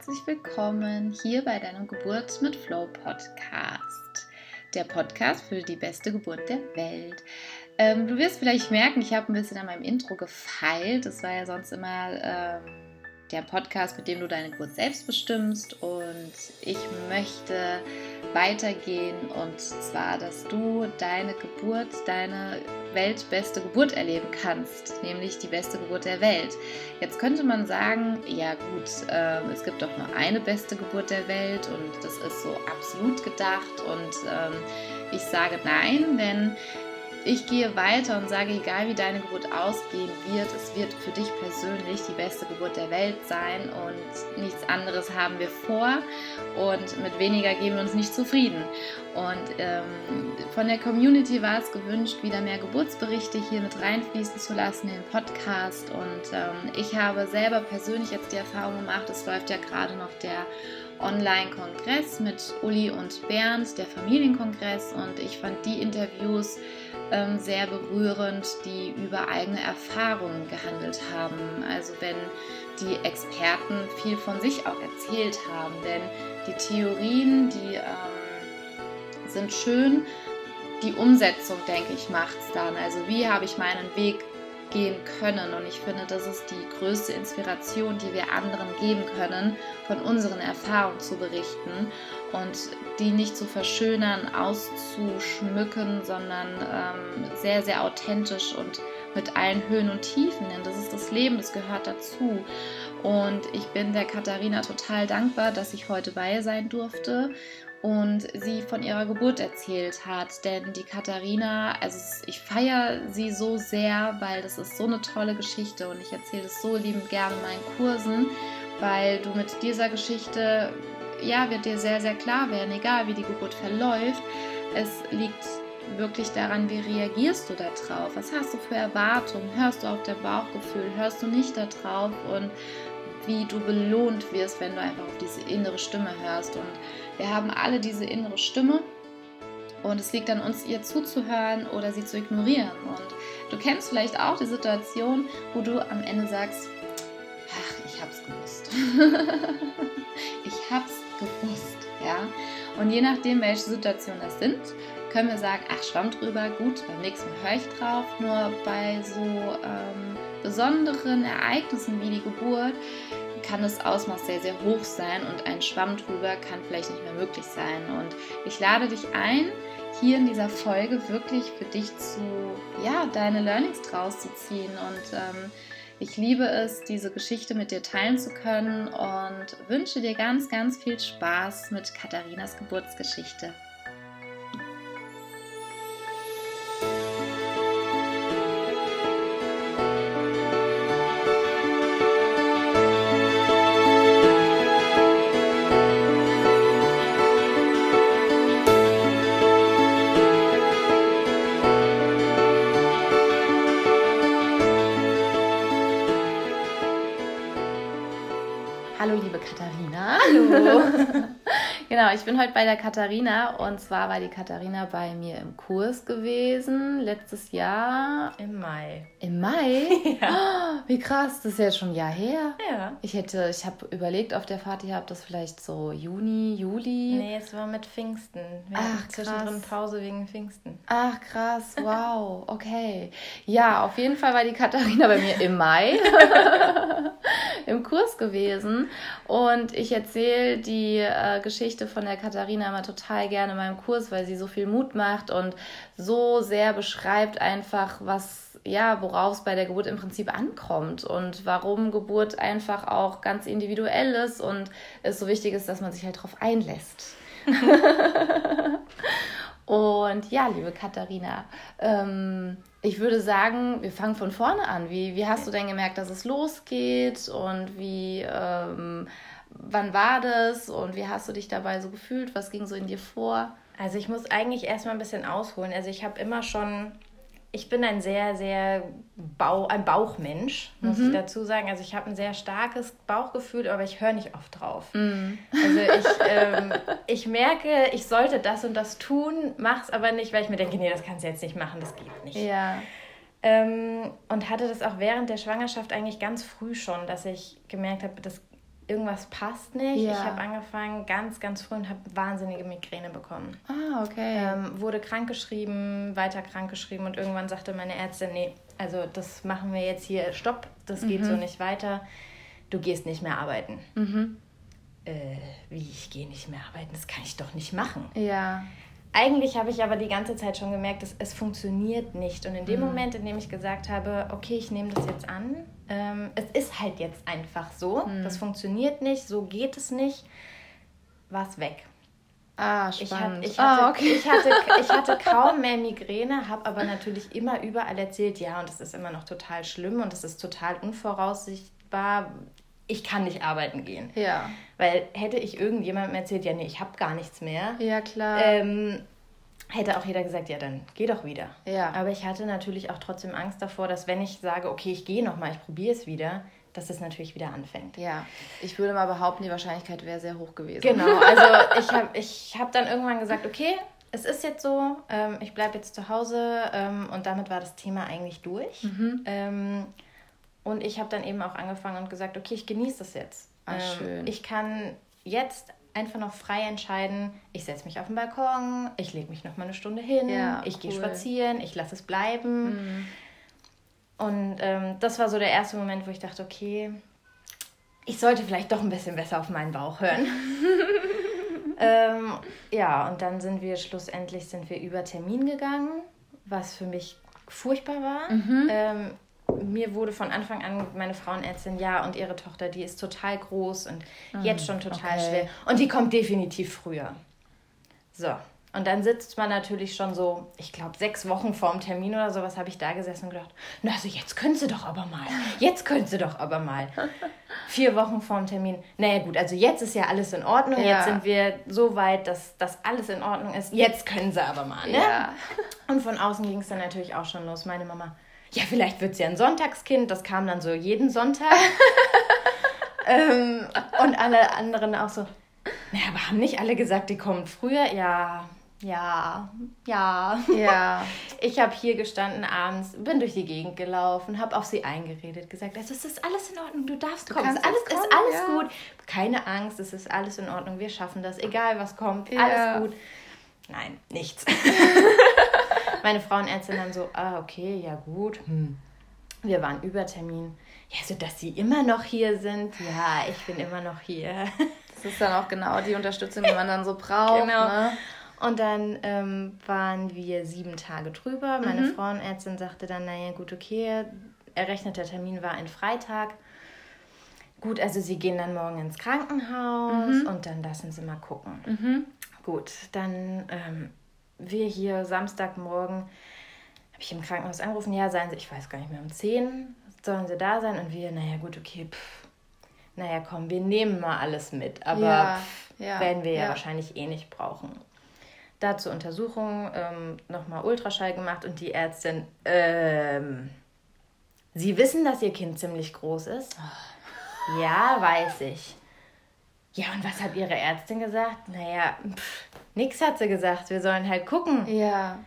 herzlich willkommen hier bei deinem Geburt mit Flow Podcast. Der Podcast für die beste Geburt der Welt. Ähm, du wirst vielleicht merken, ich habe ein bisschen an meinem Intro gefeilt. Das war ja sonst immer ähm, der Podcast, mit dem du deine Geburt selbst bestimmst. Und ich möchte weitergehen und zwar, dass du deine Geburt, deine weltbeste Geburt erleben kannst, nämlich die beste Geburt der Welt. Jetzt könnte man sagen, ja gut, äh, es gibt doch nur eine beste Geburt der Welt und das ist so absolut gedacht und ähm, ich sage nein, denn ich gehe weiter und sage, egal wie deine Geburt ausgehen wird, es wird für dich persönlich die beste Geburt der Welt sein und nichts anderes haben wir vor. Und mit weniger geben wir uns nicht zufrieden. Und ähm, von der Community war es gewünscht, wieder mehr Geburtsberichte hier mit reinfließen zu lassen in den Podcast. Und ähm, ich habe selber persönlich jetzt die Erfahrung gemacht, es läuft ja gerade noch der Online-Kongress mit Uli und Bernd, der Familienkongress. Und ich fand die Interviews ähm, sehr berührend, die über eigene Erfahrungen gehandelt haben. Also wenn die Experten viel von sich auch erzählt haben. Denn die Theorien, die ähm, sind schön, die Umsetzung, denke ich, macht es dann. Also wie habe ich meinen Weg gehen können. Und ich finde, das ist die größte Inspiration, die wir anderen geben können, von unseren Erfahrungen zu berichten und die nicht zu verschönern, auszuschmücken, sondern ähm, sehr, sehr authentisch und mit allen Höhen und Tiefen. Denn das ist das Leben, das gehört dazu. Und ich bin der Katharina total dankbar, dass ich heute bei ihr sein durfte und sie von ihrer Geburt erzählt hat. Denn die Katharina, also ich feiere sie so sehr, weil das ist so eine tolle Geschichte und ich erzähle es so liebend gerne in meinen Kursen, weil du mit dieser Geschichte, ja, wird dir sehr, sehr klar werden, egal wie die Geburt verläuft. Es liegt wirklich daran, wie reagierst du darauf? Was hast du für Erwartungen? Hörst du auf dein Bauchgefühl? Hörst du nicht darauf? Und wie du belohnt wirst, wenn du einfach auf diese innere Stimme hörst. Und wir haben alle diese innere Stimme und es liegt an uns, ihr zuzuhören oder sie zu ignorieren. Und du kennst vielleicht auch die Situation, wo du am Ende sagst, ach, ich hab's gewusst. ich hab's gewusst, ja. Und je nachdem, welche Situationen das sind, können wir sagen, ach, schwamm drüber, gut, beim nächsten Mal höre ich drauf. Nur bei so ähm, besonderen Ereignissen wie die Geburt kann das Ausmaß sehr, sehr hoch sein und ein Schwamm drüber kann vielleicht nicht mehr möglich sein. Und ich lade dich ein, hier in dieser Folge wirklich für dich zu, ja, deine Learnings draus zu ziehen. Und ähm, ich liebe es, diese Geschichte mit dir teilen zu können und wünsche dir ganz, ganz viel Spaß mit Katharinas Geburtsgeschichte. Genau, ich bin heute bei der Katharina und zwar war die Katharina bei mir im Kurs gewesen, letztes Jahr. Im Mai. Im Mai? Ja. Oh, wie krass, das ist ja schon ein Jahr her. Ja. Ich hätte, ich habe überlegt auf der Fahrt, ihr habt das vielleicht so Juni, Juli. Nee, es war mit Pfingsten. Wir Ach, krass. zwischendrin Pause wegen Pfingsten. Ach, krass, wow, okay. Ja, auf jeden Fall war die Katharina bei mir im Mai im Kurs gewesen und ich erzähle die äh, Geschichte von der Katharina immer total gerne in meinem Kurs, weil sie so viel Mut macht und so sehr beschreibt einfach, was, ja, worauf es bei der Geburt im Prinzip ankommt und warum Geburt einfach auch ganz individuell ist und es so wichtig ist, dass man sich halt darauf einlässt. und ja, liebe Katharina, ähm, ich würde sagen, wir fangen von vorne an. Wie, wie hast du denn gemerkt, dass es losgeht und wie, ähm, wann war das und wie hast du dich dabei so gefühlt? Was ging so in dir vor? Also ich muss eigentlich erstmal ein bisschen ausholen. Also ich habe immer schon, ich bin ein sehr, sehr Bau, ein Bauchmensch, muss mhm. ich dazu sagen. Also ich habe ein sehr starkes Bauchgefühl, aber ich höre nicht oft drauf. Mhm. Also ich, ähm, ich merke, ich sollte das und das tun, mache es aber nicht, weil ich mir denke, nee, das kannst du jetzt nicht machen, das geht nicht. Ja. Ähm, und hatte das auch während der Schwangerschaft eigentlich ganz früh schon, dass ich gemerkt habe, das irgendwas passt nicht. Ja. Ich habe angefangen ganz, ganz früh und habe wahnsinnige Migräne bekommen. Ah, okay. Ähm, wurde krankgeschrieben, weiter krankgeschrieben und irgendwann sagte meine Ärztin, nee, also das machen wir jetzt hier, stopp, das geht mhm. so nicht weiter. Du gehst nicht mehr arbeiten. Mhm. Äh, wie, ich gehe nicht mehr arbeiten, das kann ich doch nicht machen. Ja. Eigentlich habe ich aber die ganze Zeit schon gemerkt, dass es funktioniert nicht. Und in dem mhm. Moment, in dem ich gesagt habe, okay, ich nehme das jetzt an, ähm, es ist halt jetzt einfach so, mhm. das funktioniert nicht, so geht es nicht, war es weg. Ah, spannend. Ich, hat, ich, hatte, ah, okay. ich, hatte, ich hatte kaum mehr Migräne, habe aber natürlich immer überall erzählt, ja, und es ist immer noch total schlimm und es ist total unvoraussichtbar. Ich kann nicht arbeiten gehen. Ja. Weil hätte ich irgendjemandem erzählt, ja, nee, ich habe gar nichts mehr. Ja, klar. Ähm, hätte auch jeder gesagt, ja, dann geh doch wieder. Ja. Aber ich hatte natürlich auch trotzdem Angst davor, dass wenn ich sage, okay, ich gehe nochmal, ich probiere es wieder, dass es natürlich wieder anfängt. Ja, ich würde mal behaupten, die Wahrscheinlichkeit wäre sehr hoch gewesen. Genau, also ich habe ich hab dann irgendwann gesagt, okay, es ist jetzt so, ähm, ich bleibe jetzt zu Hause ähm, und damit war das Thema eigentlich durch. Mhm. Und ich habe dann eben auch angefangen und gesagt, okay, ich genieße das jetzt. Ach, ähm, schön. Ich kann jetzt einfach noch frei entscheiden, ich setze mich auf den Balkon, ich lege mich noch mal eine Stunde hin, ja, ich cool. gehe spazieren, ich lasse es bleiben. Mhm. Und ähm, das war so der erste Moment, wo ich dachte, okay, ich sollte vielleicht doch ein bisschen besser auf meinen Bauch hören. ähm, ja, und dann sind wir schlussendlich sind wir über Termin gegangen, was für mich furchtbar war. Mhm. Ähm, mir wurde von Anfang an meine Frauenärztin, ja, und ihre Tochter, die ist total groß und mhm. jetzt schon total okay. schwer. Und die kommt definitiv früher. So. Und dann sitzt man natürlich schon so, ich glaube, sechs Wochen vorm Termin oder sowas habe ich da gesessen und gedacht, na also jetzt können sie doch aber mal. Jetzt können sie doch aber mal. Vier Wochen vorm Termin. Naja gut, also jetzt ist ja alles in Ordnung. Ja. Jetzt sind wir so weit, dass das alles in Ordnung ist. Jetzt können sie aber mal. Ne? Ja. Und von außen ging es dann natürlich auch schon los. Meine Mama, ja, vielleicht wird sie ein Sonntagskind. Das kam dann so jeden Sonntag. ähm, und alle anderen auch so, naja, aber haben nicht alle gesagt, die kommen früher? Ja, ja, ja. Ja. Ich habe hier gestanden abends, bin durch die Gegend gelaufen, habe auf sie eingeredet, gesagt, also es ist alles in Ordnung, du darfst du kommen, es ist alles, kommen, ist alles ja. gut. Keine Angst, es ist alles in Ordnung, wir schaffen das, egal was kommt, ja. alles gut. Nein, nichts. Meine Frauenärztin dann so, ah, okay, ja gut. Hm. Wir waren über Termin. Ja, so dass sie immer noch hier sind. Ja, ich bin immer noch hier. Das ist dann auch genau die Unterstützung, die man dann so braucht. Genau. Ne? Und dann ähm, waren wir sieben Tage drüber. Meine mhm. Frauenärztin sagte dann, naja, gut, okay, errechneter Termin war ein Freitag. Gut, also sie gehen dann morgen ins Krankenhaus mhm. und dann lassen sie mal gucken. Mhm. Gut, dann ähm, wir hier Samstagmorgen, habe ich im Krankenhaus angerufen, ja, seien Sie, ich weiß gar nicht mehr, um 10 sollen Sie da sein und wir, naja, gut, okay, pff, naja, komm, wir nehmen mal alles mit, aber ja, pff, ja, werden wir ja, ja wahrscheinlich eh nicht brauchen da zur Untersuchung ähm, nochmal Ultraschall gemacht und die Ärztin, ähm, Sie wissen, dass Ihr Kind ziemlich groß ist? Oh. Ja, weiß ich. Ja, und was hat Ihre Ärztin gesagt? Naja, pff, nix hat sie gesagt. Wir sollen halt gucken. Ja.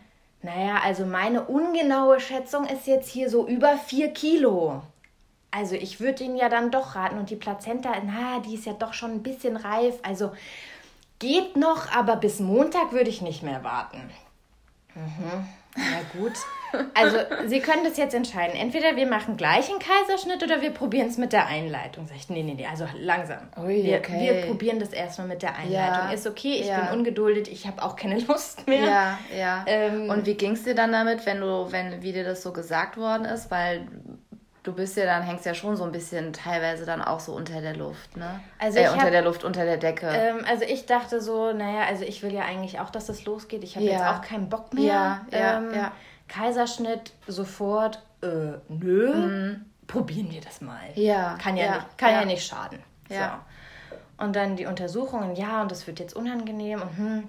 Naja, also meine ungenaue Schätzung ist jetzt hier so über vier Kilo. Also ich würde Ihnen ja dann doch raten. Und die Plazenta, na, die ist ja doch schon ein bisschen reif. Also Geht noch, aber bis Montag würde ich nicht mehr warten. Mhm. Na gut. Also, Sie können das jetzt entscheiden. Entweder wir machen gleich einen Kaiserschnitt oder wir probieren es mit der Einleitung. Sag ich, nee, nee, nee, also langsam. Ui, wir, okay. wir probieren das erstmal mit der Einleitung. Ja. Ist okay, ich ja. bin ungeduldet, ich habe auch keine Lust mehr. Ja, ja. Ähm, Und wie ging es dir dann damit, wenn du, wenn, wie dir das so gesagt worden ist? Weil du bist ja dann, hängst ja schon so ein bisschen teilweise dann auch so unter der Luft, ne? Also äh, unter hab, der Luft, unter der Decke. Ähm, also ich dachte so, naja, also ich will ja eigentlich auch, dass das losgeht. Ich habe ja. jetzt auch keinen Bock mehr. Ja, ja, ähm, ja. Kaiserschnitt sofort, äh, nö, mhm. probieren wir das mal. Ja. Kann ja, ja. Nicht, kann ja. ja nicht schaden. Ja. So. Und dann die Untersuchungen, ja, und das wird jetzt unangenehm und hm.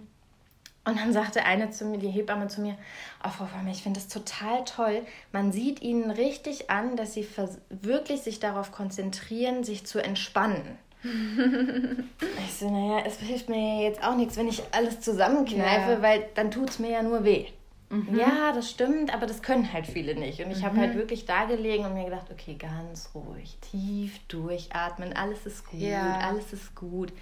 Und dann sagte eine zu mir, die Hebamme zu mir, oh, Frau Farmer, ich finde das total toll. Man sieht ihnen richtig an, dass sie wirklich sich darauf konzentrieren, sich zu entspannen. ich so, naja, es hilft mir jetzt auch nichts, wenn ich alles zusammenkneife, ja. weil dann tut es mir ja nur weh. Mhm. Ja, das stimmt, aber das können halt viele nicht. Und ich mhm. habe halt wirklich da gelegen und mir gedacht, okay, ganz ruhig, tief durchatmen, alles ist gut, ja. alles ist gut.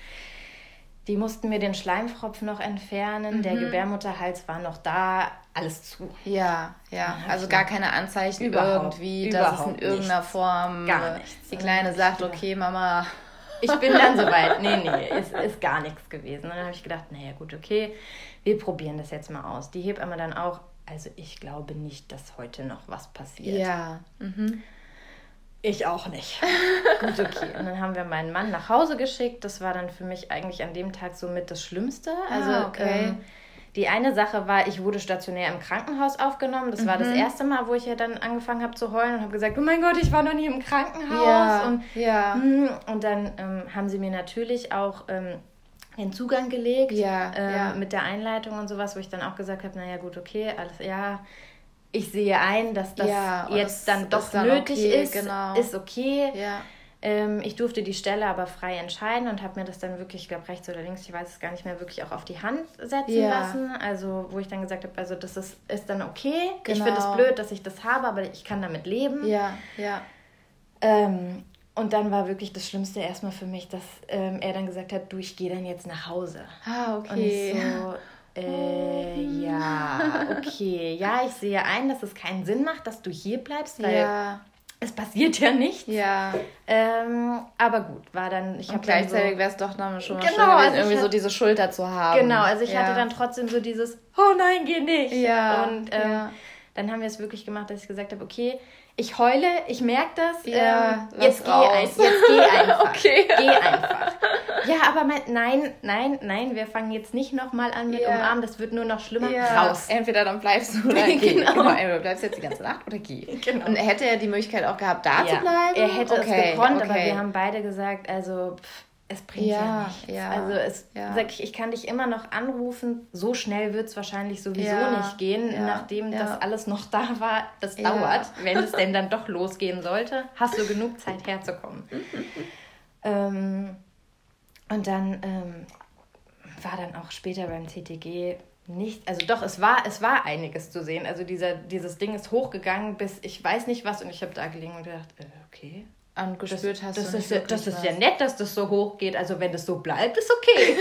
Die mussten mir den Schleimfropf noch entfernen, mhm. der Gebärmutterhals war noch da, alles zu. Ja, ja, also gar keine Anzeichen überhaupt, irgendwie, dass es in irgendeiner nichts. Form gar nichts. Die Kleine sagt, okay, Mama. Ich bin dann soweit. Nee, nee, ist, ist gar nichts gewesen. Und dann habe ich gedacht, naja, gut, okay, wir probieren das jetzt mal aus. Die Hebamme dann auch, also ich glaube nicht, dass heute noch was passiert. Ja. Mhm. Ich auch nicht. Gut, okay. Und dann haben wir meinen Mann nach Hause geschickt. Das war dann für mich eigentlich an dem Tag somit das Schlimmste. Ah, also ah, okay. Ähm, die eine Sache war, ich wurde stationär im Krankenhaus aufgenommen. Das mhm. war das mhm. erste Mal, wo ich ja dann angefangen habe zu heulen und habe gesagt, oh mein Gott, ich war noch nie im Krankenhaus. Ja, und, ja. Hm, und dann ähm, haben sie mir natürlich auch ähm, den Zugang gelegt ja, äh, ja. mit der Einleitung und sowas, wo ich dann auch gesagt habe, naja gut, okay, alles, ja, ich sehe ein, dass das ja, jetzt das dann doch dann nötig okay, ist, genau. ist okay. Ja. Ähm, ich durfte die Stelle aber frei entscheiden und habe mir das dann wirklich, ich glaube rechts oder links, ich weiß es gar nicht mehr, wirklich auch auf die Hand setzen lassen. Also wo ich dann gesagt habe, also das ist, ist dann okay. Genau. Ich finde es blöd, dass ich das habe, aber ich kann damit leben. Ja, ja. Ähm, und dann war wirklich das Schlimmste erstmal für mich, dass ähm, er dann gesagt hat, du, ich gehe dann jetzt nach Hause. Ah, okay. Und ich so, äh, ja, okay. Ja, ich sehe ein, dass es keinen Sinn macht, dass du hier bleibst, weil ja. es passiert ja nichts. Ja. Ähm, aber gut, war dann. Ich Und gleichzeitig so, wäre es doch noch schon mal genau, schön gewesen, also irgendwie hab, so diese Schulter zu haben. Genau, also ich ja. hatte dann trotzdem so dieses, oh nein, geh nicht. Ja. Und ähm, ja. dann haben wir es wirklich gemacht, dass ich gesagt habe, okay, ich heule, ich merke das. Ja, ähm, jetzt, geh ein, jetzt geh einfach. okay. Geh einfach. Ja, aber mein, nein, nein, nein, wir fangen jetzt nicht nochmal an mit ja. Umarmen, das wird nur noch schlimmer. Ja. Raus. Entweder dann bleibst du oder geh. genau. genau. Entweder du bleibst jetzt die ganze Nacht oder geh. Genau. Und hätte er die Möglichkeit auch gehabt, da ja. zu bleiben? Er hätte okay. es gekonnt, okay. aber wir haben beide gesagt, also pff, es bringt ja, ja nichts. Ja, also es, ja. sag ich, ich kann dich immer noch anrufen. So schnell wird es wahrscheinlich sowieso ja, nicht gehen, nachdem das alles noch da war. Das dauert, wenn es denn dann doch losgehen sollte. Hast du genug Zeit herzukommen. ähm, und dann ähm, war dann auch später beim CTG nicht, also doch, es war, es war einiges zu sehen. Also dieser, dieses Ding ist hochgegangen bis ich weiß nicht was und ich habe da gelegen und gedacht, äh, okay, und gespürt das, hast. Das, ist, ja, das ist ja nett, dass das so hoch geht. Also wenn das so bleibt, ist okay.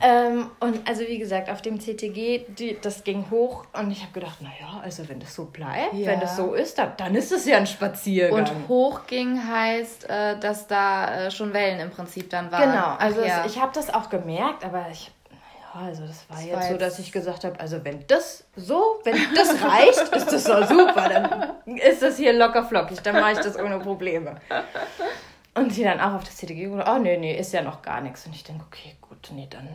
ähm, und also wie gesagt, auf dem CTG, die, das ging hoch und ich habe gedacht, naja, also wenn das so bleibt, ja. wenn das so ist, dann, dann ist es ja ein Spaziergang. Und hoch ging heißt, äh, dass da äh, schon Wellen im Prinzip dann waren. Genau, also ja. es, ich habe das auch gemerkt, aber ich also das war das jetzt war so, dass ich gesagt habe, also wenn das so, wenn das reicht, ist das so super, dann ist das hier locker flockig, dann mache ich das ohne Probleme. Und sie dann auch auf das CTG gesagt, oh nee, nee, ist ja noch gar nichts. Und ich denke, okay, gut, nee, dann.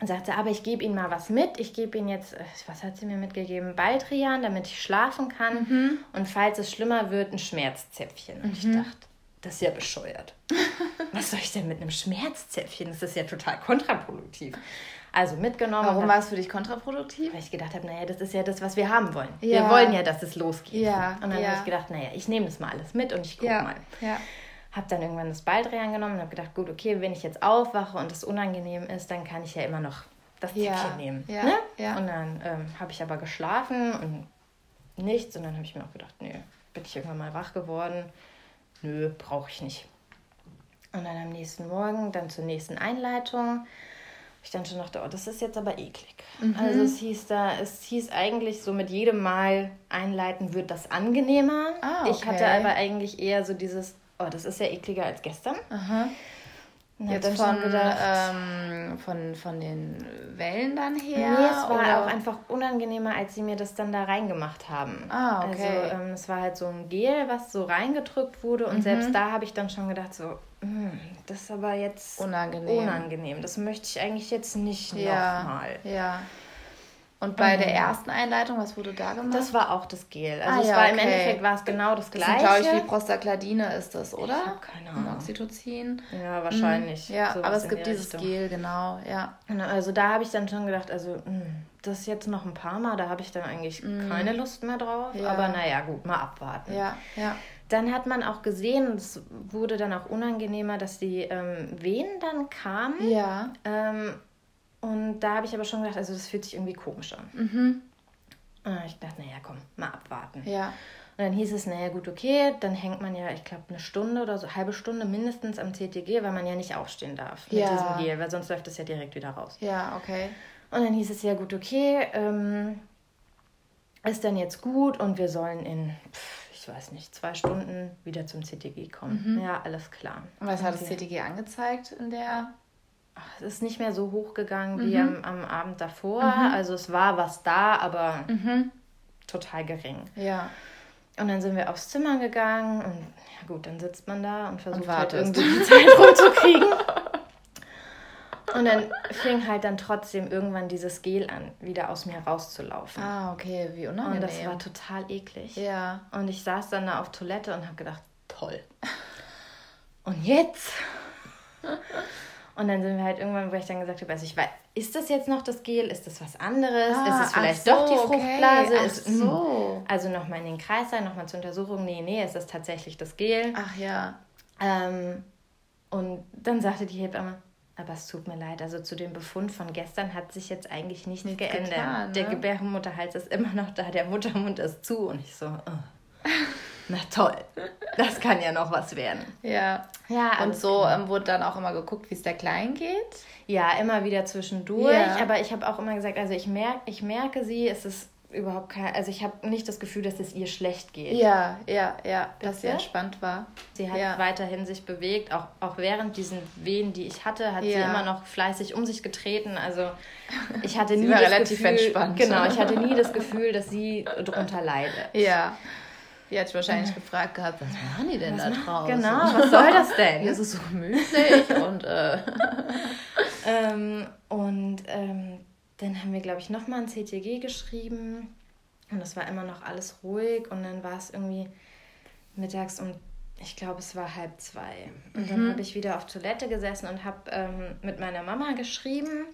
Und sagte, aber ich gebe Ihnen mal was mit. Ich gebe Ihnen jetzt, äh, was hat sie mir mitgegeben? Baldrian, damit ich schlafen kann. Mhm. Und falls es schlimmer wird, ein Schmerzzäpfchen. Und mhm. ich dachte, das ist ja bescheuert. Was soll ich denn mit einem Schmerzzäpfchen? Das ist ja total kontraproduktiv. Also mitgenommen. Warum war es für dich kontraproduktiv? Weil ich gedacht habe, naja, das ist ja das, was wir haben wollen. Ja. Wir wollen ja, dass es losgeht. Ja. Und dann ja. habe ich gedacht, naja, ich nehme das mal alles mit und ich gucke mal. Ja. Habe dann irgendwann das Baldrian genommen und habe gedacht, gut, okay, wenn ich jetzt aufwache und es unangenehm ist, dann kann ich ja immer noch das Zäpfchen nehmen. Ja. Ne? Und dann ähm, habe ich aber geschlafen und nichts. Und dann habe ich mir auch gedacht, nö, bin ich irgendwann mal wach geworden nö, brauche ich nicht. Und dann am nächsten Morgen, dann zur nächsten Einleitung, ich dann schon dachte, oh, das ist jetzt aber eklig. Mhm. Also es hieß da, es hieß eigentlich so mit jedem Mal einleiten wird das angenehmer. Ah, okay. Ich hatte aber eigentlich eher so dieses, oh, das ist ja ekliger als gestern. Aha. Jetzt von, ähm, von, von den Wellen dann her? Nee, es war oder? auch einfach unangenehmer, als sie mir das dann da reingemacht haben. Ah, okay. Also ähm, es war halt so ein Gel, was so reingedrückt wurde und mhm. selbst da habe ich dann schon gedacht so, hm, das ist aber jetzt unangenehm. unangenehm. Das möchte ich eigentlich jetzt nicht ja, nochmal. Ja. Und bei mhm. der ersten Einleitung, was wurde da gemacht? Das war auch das Gel. Also ah, es ja, war okay. im Endeffekt war es genau das, das gleiche. glaube ich, wie Prostaglandine ist das, oder? Ich habe keine Ahnung. Oxytocin. Ja, wahrscheinlich. Mhm. Ja, aber es gibt dieses Richtung. Gel, genau, ja. Genau, also da habe ich dann schon gedacht, also mh, hm, das jetzt noch ein paar Mal, da habe ich dann eigentlich mhm. keine Lust mehr drauf. Ja. Aber naja, gut, mal abwarten. Ja, ja. Dann hat man auch gesehen, es wurde dann auch unangenehmer, dass die ähm, Wehen dann kamen. Ja. Ähm, Und da habe ich aber schon gedacht, also das fühlt sich irgendwie komisch an. Mhm. Und ich dachte, naja, komm, mal abwarten. Ja. Und dann hieß es, naja, gut, okay, dann hängt man ja, ich glaube, eine Stunde oder so, eine halbe Stunde mindestens am CTG, weil man ja nicht aufstehen darf mit ja. diesem Gel, weil sonst läuft das ja direkt wieder raus. Ja, okay. Und dann hieß es, ja, gut, okay, ähm, ist dann jetzt gut und wir sollen in, ich weiß nicht, zwei Stunden wieder zum CTG kommen. Mhm. Ja, alles klar. Und was hat das CTG angezeigt in der es ist nicht mehr so hochgegangen mhm. wie am, am, Abend davor. Mhm. Also es war was da, aber mhm. total gering. Ja. Und dann sind wir aufs Zimmer gegangen und ja gut, dann sitzt man da und versucht und halt irgendwie die Zeit rumzukriegen. und dann fing halt dann trotzdem irgendwann dieses Gel an, wieder aus mir rauszulaufen. Ah, okay, wie unangenehm. Und das war total eklig. Ja. Und ich saß dann da auf Toilette und habe gedacht, toll. Und jetzt? Und dann sind wir halt irgendwann, wo ich dann gesagt habe, also ich weiß, ist das jetzt noch das Gel? Ist das was anderes? Ah, ist es vielleicht so, doch die Fruchtblase? Okay. Ist, so. Also nochmal in den Kreis sein, nochmal zur Untersuchung. Nee, nee, ist das tatsächlich das Gel? Ach ja. Ähm, und dann sagte die Hebamme, aber es tut mir leid, also zu dem Befund von gestern hat sich jetzt eigentlich nichts, nichts geändert. Getan, ne? Der Gebärmutterhals ist immer noch da, der Muttermund ist zu und ich so, oh. na toll, das kann ja noch was werden. Ja. ja und so ähm, wurde dann auch immer geguckt, wie es der Kleinen geht? Ja, immer wieder zwischendurch. Ja. Aber ich habe auch immer gesagt, also ich, merk, ich merke sie, es ist überhaupt kein, also ich habe nicht das Gefühl, dass es ihr schlecht geht. Ja, ja, ja, dass sie entspannt war. Sie hat ja. weiterhin sich bewegt, auch, auch während diesen Wehen, die ich hatte, hat ja. sie immer noch fleißig um sich getreten. Also ich hatte nie das relativ Gefühl, entspannt. Genau, ich hatte nie das Gefühl, dass sie darunter leidet. Ja. Die hat wahrscheinlich gefragt gehabt, was machen die denn was da draußen? Genau, was soll das denn? Hier ist es so gemütlich und äh. ähm, und ähm, dann haben wir, glaube ich, nochmal ein CTG geschrieben und das war immer noch alles ruhig und dann war es irgendwie mittags um, ich glaube, es war halb zwei. Und mhm. dann habe ich wieder auf Toilette gesessen und habe ähm, mit meiner Mama geschrieben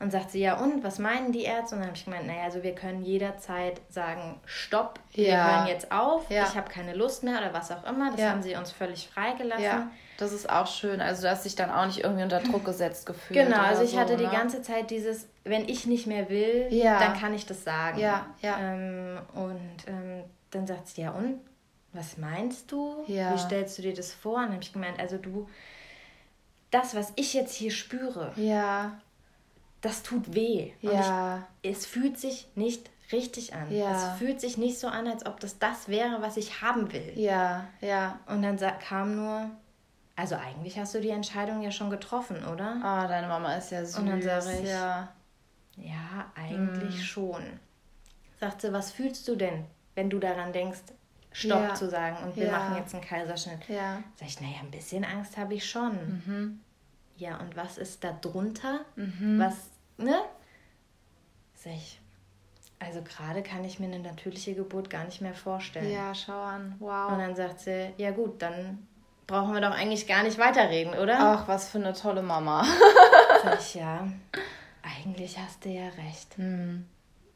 und sagt sie, ja und, was meinen die Ärzte? Und dann habe ich gemeint, naja, also wir können jederzeit sagen, stopp, ja. wir hören jetzt auf, ja. ich habe keine Lust mehr oder was auch immer. Das ja. haben sie uns völlig freigelassen. Ja, das ist auch schön. Also du hast dich dann auch nicht irgendwie unter Druck gesetzt gefühlt. Genau, also ich so, hatte ne? die ganze Zeit dieses, wenn ich nicht mehr will, dann kann ich das sagen. Ja, ja. Ähm, und ähm, dann sagt sie, ja und, was meinst du? Wie stellst du dir das vor? Und dann habe ich gemeint, also du, das, was ich jetzt hier spüre, ja das tut weh. Ja. Ich, es fühlt sich nicht richtig an. Ja. Es fühlt sich nicht so an, als ob das das wäre, was ich haben will. Ja, ja. Und dann kam nur, also eigentlich hast du die Entscheidung ja schon getroffen, oder? Ah, deine Mama ist ja süß. Und dann sage ich, ja, ja eigentlich hm. schon. Sagt sie, was fühlst du denn, wenn du daran denkst, Stopp ja. zu sagen und wir ja. machen jetzt einen Kaiserschnitt? Ja. Sag ich, naja, ein bisschen Angst habe ich schon. Mhm. Ja, und was ist da drunter? Mhm. Was ne? Sag ich, also gerade kann ich mir eine natürliche Geburt gar nicht mehr vorstellen. Ja, schau an. Wow. Und dann sagt sie, ja gut, dann brauchen wir doch eigentlich gar nicht weiterreden, oder? Ach, was für eine tolle Mama. Sag ich, ja, eigentlich hast du ja recht. Mhm.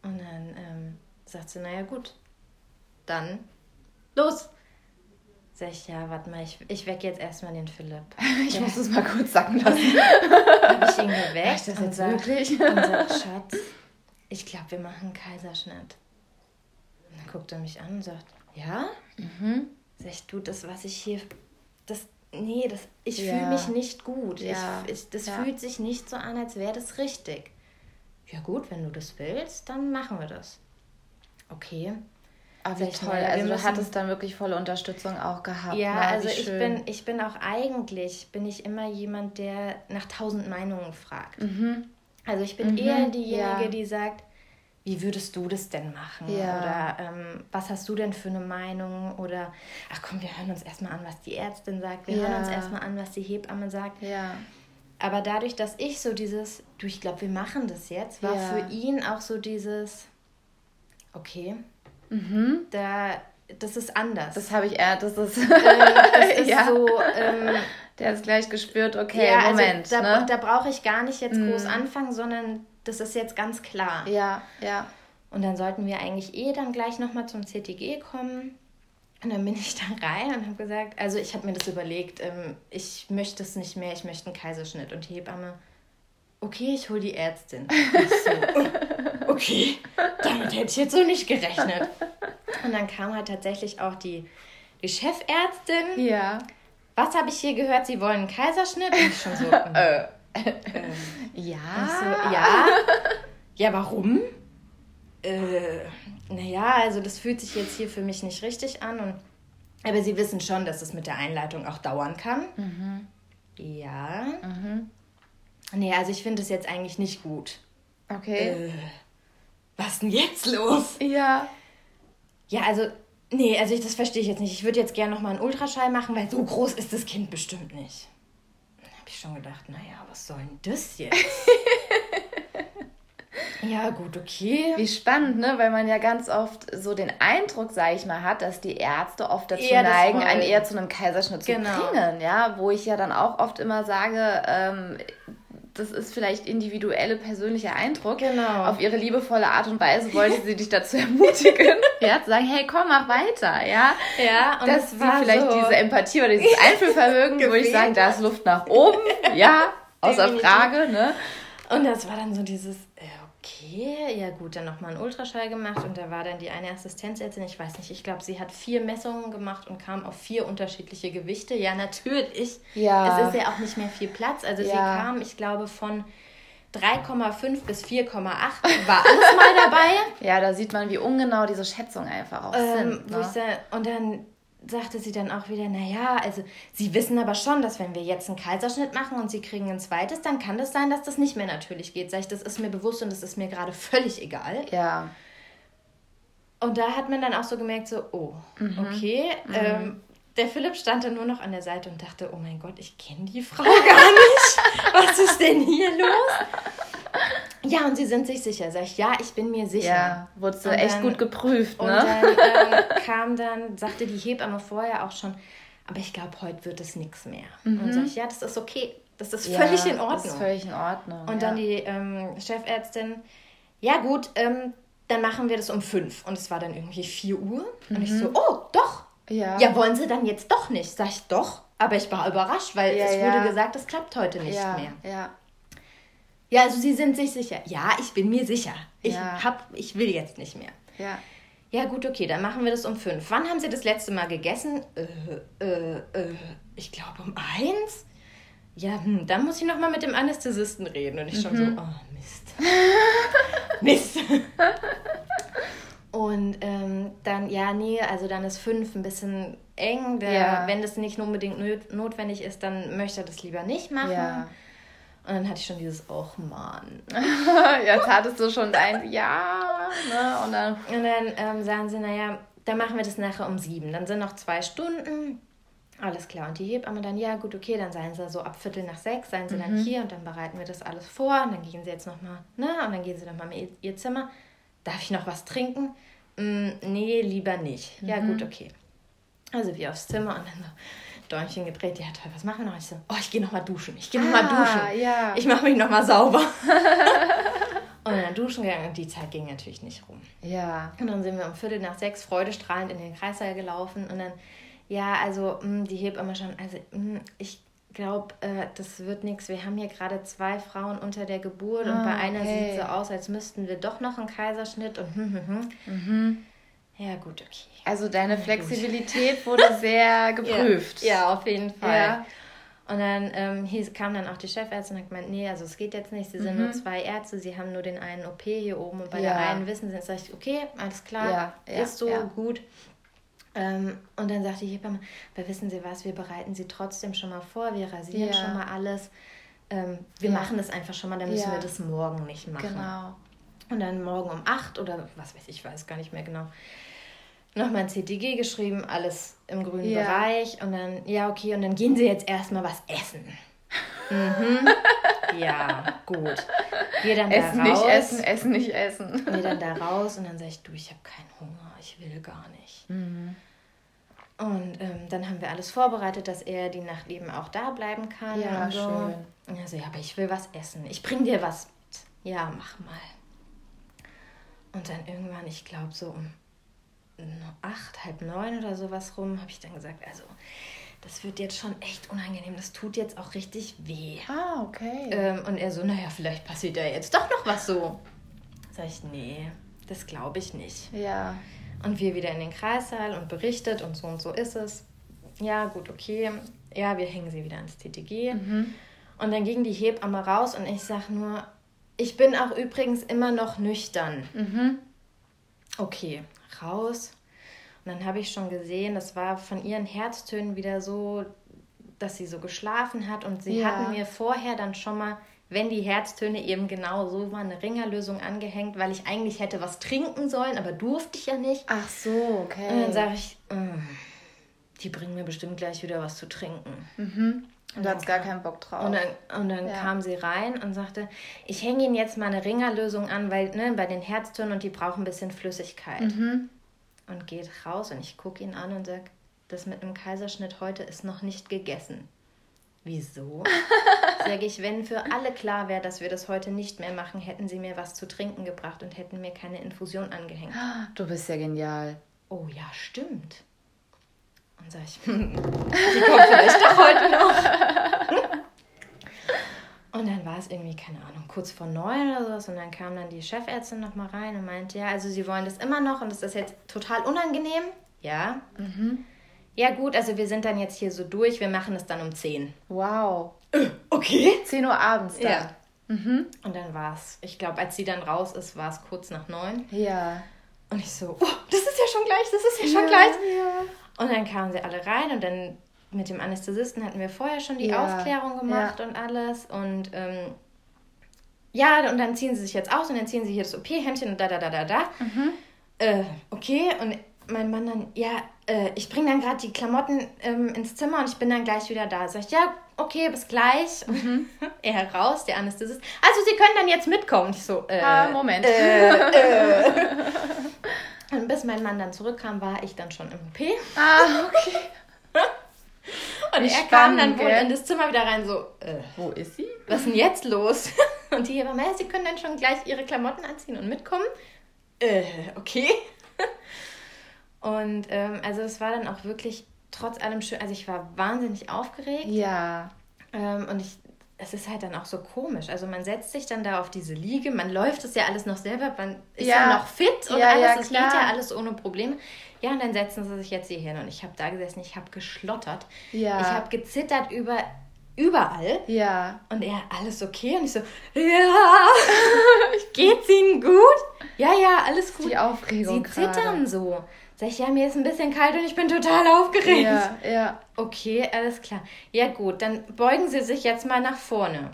Und dann ähm, sagt sie, naja gut, dann los. Sag ich, ja, warte mal, ich, ich weck jetzt erstmal den Philipp. Ich ja. muss es mal kurz sacken lassen. Habe ich ihn geweckt das und, sag, wirklich? und sag, Schatz, ich glaube, wir machen einen Kaiserschnitt. Und dann guckt er mich an und sagt, ja? Mhm. Sag ich, du, das, was ich hier, das, nee, das, ich ja. fühle mich nicht gut. Ja. Ich, ich, das ja. fühlt sich nicht so an, als wäre das richtig. Ja gut, wenn du das willst, dann machen wir das. Okay. Ah, wie toll. Also du hattest dann wirklich volle Unterstützung auch gehabt. Ja, Na, also ich bin, ich bin auch eigentlich, bin ich immer jemand, der nach tausend Meinungen fragt. Mhm. Also ich bin mhm. eher diejenige, ja. die sagt, wie würdest du das denn machen? Ja. Oder ähm, was hast du denn für eine Meinung? Oder ach komm, wir hören uns erstmal an, was die Ärztin sagt. Wir ja. hören uns erstmal an, was die Hebamme sagt. Ja. Aber dadurch, dass ich so dieses, du, ich glaube, wir machen das jetzt, war für ihn auch so dieses, okay, Mhm. Da, das ist anders. Das habe ich eher, das ist, ähm, das ist ja. so. Ähm, der hat es gleich gespürt, okay, ja, also Moment. Also da, ne? da brauche ich gar nicht jetzt mhm. groß anfangen, sondern das ist jetzt ganz klar. Ja, ja. Und dann sollten wir eigentlich eh dann gleich nochmal zum CTG kommen. Und dann bin ich da rein und habe gesagt, also ich habe mir das überlegt, ähm, ich möchte es nicht mehr, ich möchte einen Kaiserschnitt. Und die Hebamme, okay, ich hole die Ärztin. So, okay, damit hätte ich jetzt so nicht gerechnet. Und dann kam halt tatsächlich auch die, die Chefärztin. Ja. Was habe ich hier gehört? Sie wollen einen Kaiserschnitt? Und ich schon so. äh. Ähm, ja. So, ja. Ja, warum? Äh, naja, also das fühlt sich jetzt hier für mich nicht richtig an. Und, aber Sie wissen schon, dass es mit der Einleitung auch dauern kann. Mhm. Ja. Mhm. Nee, also ich finde es jetzt eigentlich nicht gut. Okay. Äh, was denn jetzt los? Ja. Ja, also, nee, also ich, das verstehe ich jetzt nicht. Ich würde jetzt gerne nochmal einen Ultraschall machen, weil so groß ist das Kind bestimmt nicht. Dann habe ich schon gedacht, naja, was soll denn das jetzt? Ja, gut, okay. Wie spannend, ne? Weil man ja ganz oft so den Eindruck, sage ich mal, hat, dass die Ärzte oft dazu eher neigen, einen eher zu einem Kaiserschnitt genau. zu bringen. Ja, wo ich ja dann auch oft immer sage, ähm, das ist vielleicht individuelle persönlicher Eindruck. Genau. Auf ihre liebevolle Art und Weise wollte sie dich dazu ermutigen, ja, zu sagen, hey, komm, mach weiter, ja. Ja, und dass sie vielleicht so diese Empathie oder dieses Einfühlvermögen, wo ich sage, da ist Luft nach oben, ja, außer Frage, ne? Und das war dann so dieses, okay, ja gut, dann nochmal einen Ultraschall gemacht und da war dann die eine Assistenzärztin, ich weiß nicht, ich glaube, sie hat vier Messungen gemacht und kam auf vier unterschiedliche Gewichte. Ja, natürlich. Ja. Es ist ja auch nicht mehr viel Platz. Also ja. sie kam, ich glaube, von 3,5 bis 4,8 war alles mal dabei. ja, da sieht man, wie ungenau diese Schätzungen einfach auch ähm, sind. Ne? Und dann sagte sie dann auch wieder, naja, also sie wissen aber schon, dass wenn wir jetzt einen Kaiserschnitt machen und sie kriegen ein zweites, dann kann das sein, dass das nicht mehr natürlich geht. Sag ich, das ist mir bewusst und das ist mir gerade völlig egal. Ja. Und da hat man dann auch so gemerkt, so, oh, mhm. okay. Mhm. Ähm, der Philipp stand dann nur noch an der Seite und dachte, oh mein Gott, ich kenne die Frau gar nicht. Was ist denn hier los? Ja, und sie sind sich sicher. Sag ich, ja, ich bin mir sicher. Ja, wurdest du echt dann, gut geprüft, ne? Und dann äh, kam dann, sagte die Hebamme vorher auch schon, aber ich glaube, heute wird es nichts mehr. Mhm. Und sag ich, ja, das ist okay. Das ist ja, völlig in Ordnung. Das ist völlig in Ordnung. Und ja. dann die ähm, Chefärztin, ja gut, ähm, dann machen wir das um fünf. Und es war dann irgendwie vier Uhr. Mhm. Und ich so, mhm. oh, doch. Ja. ja, wollen sie dann jetzt doch nicht? Sag ich, doch. Aber ich war überrascht, weil ja, es wurde gesagt, es klappt heute nicht mehr. Ja. Ja, also Sie sind sich sicher. Ja, ich bin mir sicher. Ich ja. hab, ich will jetzt nicht mehr. Ja. Ja, gut, okay, dann machen wir das um fünf. Wann haben Sie das letzte Mal gegessen? Äh, äh, äh, ich glaube um eins. Ja, hm, dann muss ich noch mal mit dem Anästhesisten reden. Und ich schon mhm. so, oh, Mist. Mist. Und ähm, dann, ja, nee, also dann ist fünf ein bisschen eng. Der, ja. Wenn das nicht unbedingt notwendig ist, dann möchte er das lieber nicht machen. Ja. Und dann hatte ich schon dieses, oh Mann. Jetzt hattest du schon dein Ja. Ne? Und dann, und dann ähm, sagen sie, naja, dann machen wir das nachher um sieben. Dann sind noch zwei Stunden. Alles klar. Und die Hebamme dann, ja gut, okay, dann seien sie so ab Viertel nach sechs, seien sie mhm. dann hier und dann bereiten wir das alles vor. Und dann gehen sie jetzt nochmal, ne? Und dann gehen sie nochmal in ihr Zimmer. Darf ich noch was trinken? Mm, nee, lieber nicht. Mhm. Ja gut, okay. Also wir aufs Zimmer und dann so Däumchen gedreht. Ja, toll, was machen wir noch? Ich so, oh, ich gehe nochmal duschen. Ich gehe nochmal ah, duschen. Ja. Ich mache mich nochmal sauber. und dann duschen gegangen und die Zeit ging natürlich nicht rum. Ja. Und dann sind wir um Viertel nach sechs freudestrahlend in den Kreissaal gelaufen und dann, ja, also mh, mm, die Hebamme schon, also mh, mm, ich glaube, äh, das wird nichts. Wir haben hier gerade zwei Frauen unter der Geburt ah, und bei einer okay. sieht so aus, als müssten wir doch noch einen Kaiserschnitt und hm, hm, hm. Mhm. Ja, gut, okay. Also deine Flexibilität wurde sehr geprüft. Ja, ja, auf jeden Fall. Ja. Und dann ähm, hieß, kam dann auch die Chefärztin und hat gemeint, nee, also es geht jetzt nicht, sie sind mhm. nur zwei Ärzte, sie haben nur den einen OP hier oben und bei ja. der einen wissen sie, jetzt sag ich, okay, alles klar, ja, ja, ist so, gut. Ähm, und dann sagte die Hebamme, aber wissen Sie was, wir bereiten sie trotzdem schon mal vor, wir rasieren schon mal alles. Ähm, wir machen das einfach schon mal, dann müssen wir das morgen nicht machen. Genau. Und dann morgen um acht oder was weiß ich, ich weiß gar nicht mehr genau nochmal ein CTG geschrieben, alles im grünen ja. Bereich. Und dann, ja, okay, und dann gehen sie jetzt erstmal was essen. mhm. Ja, gut. Geh dann essen da raus. nicht essen, essen nicht essen. Geh dann da raus und dann sag ich, du, ich habe keinen Hunger, ich will gar nicht. Mhm. Und ähm, dann haben wir alles vorbereitet, dass er die Nacht eben auch da bleiben kann. Ja, und so. schön. Also, ja, aber ich will was essen. Ich bring dir was mit. Ja, mach mal. Und dann irgendwann, ich glaube so um acht, halb neun oder sowas rum, habe ich dann gesagt, also das wird jetzt schon echt unangenehm. Das tut jetzt auch richtig weh. Ah, okay. Ähm, und er so, naja, vielleicht passiert da jetzt doch noch was so. Sag ich, nee, das glaube ich nicht. Ja. Und wir wieder in den Kreissaal und berichtet und so und so ist es. Ja, gut, okay. Ja, wir hängen sie wieder ans TTG. Mhm. Und dann ging die Hebamme raus und ich sag nur, ich bin auch übrigens immer noch nüchtern. Mhm. Okay, raus. Und dann habe ich schon gesehen, das war von ihren Herztönen wieder so, dass sie so geschlafen hat. Und sie Ja. hatten mir vorher dann schon mal, wenn die Herztöne eben genau so waren, eine Ringerlösung angehängt, weil ich eigentlich hätte was trinken sollen, aber durfte ich ja nicht. Ach so, okay. Und dann sage ich, "Mm, die bringen mir bestimmt gleich wieder was zu trinken. mhm. Und du hattest gar keinen Bock drauf. Und dann, und dann Ja. kam sie rein und sagte, ich hänge Ihnen jetzt mal eine Ringerlösung an, weil ne, bei den Herztönen und die brauchen ein bisschen Flüssigkeit. mhm. Und geht raus und ich gucke ihn an und sage, das mit einem Kaiserschnitt heute ist noch nicht gegessen. Wieso? Sage ich, wenn für alle klar wäre, dass wir das heute nicht mehr machen, hätten sie mir was zu trinken gebracht und hätten mir keine Infusion angehängt. Du bist ja genial. Oh ja, stimmt. Und sag ich, hm, die kommt vielleicht doch heute noch. Und dann war es irgendwie, keine Ahnung, kurz vor neun oder sowas. Und dann kam dann die Chefärztin noch mal rein und meinte, ja, also sie wollen das immer noch und das ist jetzt total unangenehm. Ja. Ja gut, also wir sind dann jetzt hier so durch, wir machen es dann um zehn. Wow. Okay. 10 Uhr abends dann. Ja. Und dann war es, ich glaube, als sie dann raus ist, war es kurz nach neun. Ja. Und ich so, oh, das ist ja schon gleich, das ist ja schon ja, gleich. Ja. Und dann kamen sie alle rein und dann mit dem Anästhesisten hatten wir vorher schon die Ja, Aufklärung gemacht und alles. Und ähm, ja, und dann ziehen sie sich jetzt aus und dann ziehen sie hier das OP-Hemdchen und da, da, da, da, da. Äh, okay, und mein Mann dann, ja, äh, ich bringe dann gerade die Klamotten ähm, ins Zimmer und ich bin dann gleich wieder da. Sag ich, ja, okay, bis gleich. er raus, der Anästhesist. Also, Sie können dann jetzt mitkommen. Ich so, äh, Ah, Moment. Äh, äh. und bis mein Mann dann zurückkam, war ich dann schon im OP. Ah, okay. Und Wie er kam dann wohl in das Zimmer wieder rein, so, äh, Wo ist sie? was ist denn jetzt los? Und die Hebamme, ja, sie können dann schon gleich ihre Klamotten anziehen und mitkommen. Äh, okay. Und ähm, also es war dann auch wirklich trotz allem schön, also ich war wahnsinnig aufgeregt. Ja. Ähm, und ich, es ist halt dann auch so komisch. Also man setzt sich dann da auf diese Liege, man läuft das ja alles noch selber, man ist ja, Ja. noch fit und Ja, alles, ja, es klar. geht ja alles ohne Probleme. Ja, und dann setzen sie sich jetzt hier hin und ich habe da gesessen, ich habe geschlottert. Ja. Ich habe gezittert über, überall. Ja. Und er, alles okay? Und ich so, ja, geht's Ihnen gut? Ja, ja, alles gut. Die Aufregung Sie zittern so. Sag ich, ja, mir ist ein bisschen kalt und ich bin total aufgeregt. Ja, ja. Okay, alles klar. Ja, gut, dann beugen Sie sich jetzt mal nach vorne.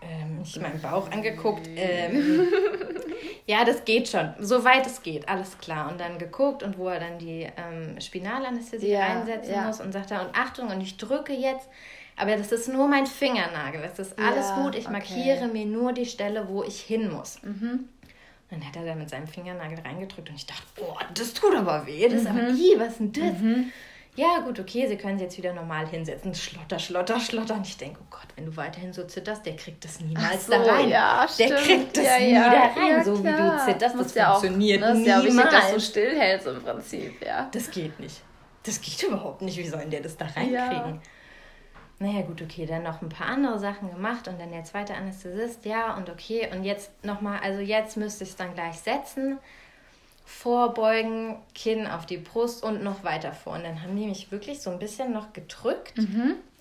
Ähm, ich meinen Bauch angeguckt. Ähm, ja, das geht schon. Soweit es geht, alles klar. Und dann geguckt und wo er dann die ähm, Spinalanästhesie Ja, reinsetzen ja. muss und sagt er, und Achtung, und ich drücke jetzt. Aber das ist nur mein Fingernagel. Das ist alles Ja, gut. Ich okay. markiere mir nur die Stelle, wo ich hin muss. Mhm. Dann hat er da mit seinem Fingernagel reingedrückt und ich dachte, oh, das tut aber weh. Das ist Mhm. aber, ih, was ist denn das? Ja, gut, okay, Sie können sich jetzt wieder normal hinsetzen. Schlotter, schlotter, schlotter. Und ich denke, oh Gott, wenn du weiterhin so zitterst, der kriegt das niemals so, da rein. ja, der stimmt. kriegt das Ja, nie ja, da rein. ja, so wie du klar. zitterst, Muss das ja auch, funktioniert ne, ist ja auch wichtig, niemals. dass du stillhältst im Prinzip, ja. Das geht nicht. Das geht überhaupt nicht. Wie soll denn der das da reinkriegen? Ja. Naja, gut, okay, dann noch ein paar andere Sachen gemacht und dann der zweite Anästhesist, ja, und okay, und jetzt nochmal, also jetzt müsste ich es dann gleich setzen, vorbeugen, Kinn auf die Brust und noch weiter vor. Und dann haben die mich wirklich so ein bisschen noch gedrückt.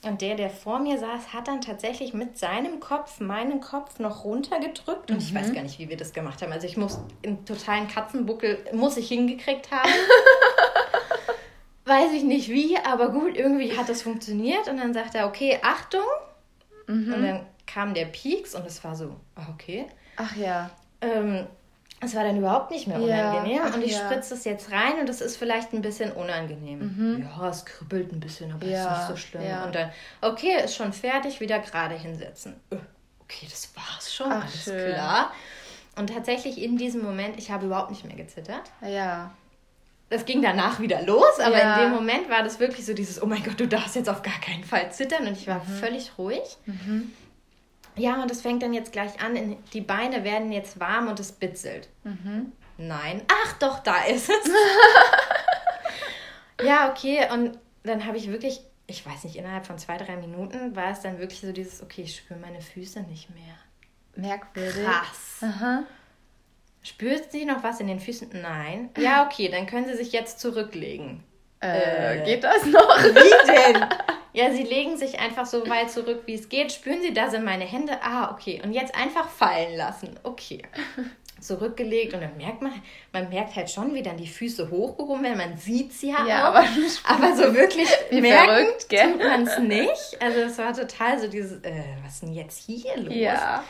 Und der, der vor mir saß, hat dann tatsächlich mit seinem Kopf meinen Kopf noch runtergedrückt. Und ich weiß gar nicht, wie wir das gemacht haben. Also ich muss im totalen Katzenbuckel, muss ich hingekriegt haben. Weiß ich nicht wie, aber gut, irgendwie hat das funktioniert. Und dann sagt er, okay, Achtung. Und dann kam der Pieks und es war so, ah, okay. Ach ja. Ähm, es war dann überhaupt nicht mehr Ja, unangenehm. ach und ich ja. spritze es jetzt rein und es ist vielleicht ein bisschen unangenehm. Ja, es kribbelt ein bisschen, aber Ja, ist nicht so schlimm. ja. Und dann, okay, ist schon fertig, wieder gerade hinsetzen. Äh, Okay, das war's schon, Ach, alles schön. klar. Und tatsächlich in diesem Moment, ich habe überhaupt nicht mehr gezittert. Ja. Das ging danach wieder los, aber Ja. in dem Moment war das wirklich so dieses, oh mein Gott, du darfst jetzt auf gar keinen Fall zittern. Und ich war Mhm. völlig ruhig. Ja, und das fängt dann jetzt gleich an. Die Beine werden jetzt warm und es bitzelt. Mhm. Nein. Ach doch, da ist es. ja, okay. Und dann habe ich wirklich ich weiß nicht, innerhalb von zwei, drei Minuten war es dann wirklich so dieses, okay, ich spüre meine Füße nicht mehr. Merkwürdig. Krass. Aha. Spürt sie noch was in den Füßen? Nein. Ja, okay, dann können sie sich jetzt zurücklegen. Äh, äh, geht das noch? Wie denn? Ja, sie legen sich einfach so weit zurück, wie es geht. Spüren sie, da sind meine Hände. Ah, okay. Und jetzt einfach fallen lassen. Okay. Zurückgelegt und dann merkt man, man merkt halt schon, wie dann die Füße hochgehoben werden. Man sieht sie ja, ja auch. Aber, aber so wirklich wie merken verrückt, gell? tut man es nicht. Also es war total so dieses, äh, was ist denn jetzt hier los? Ja.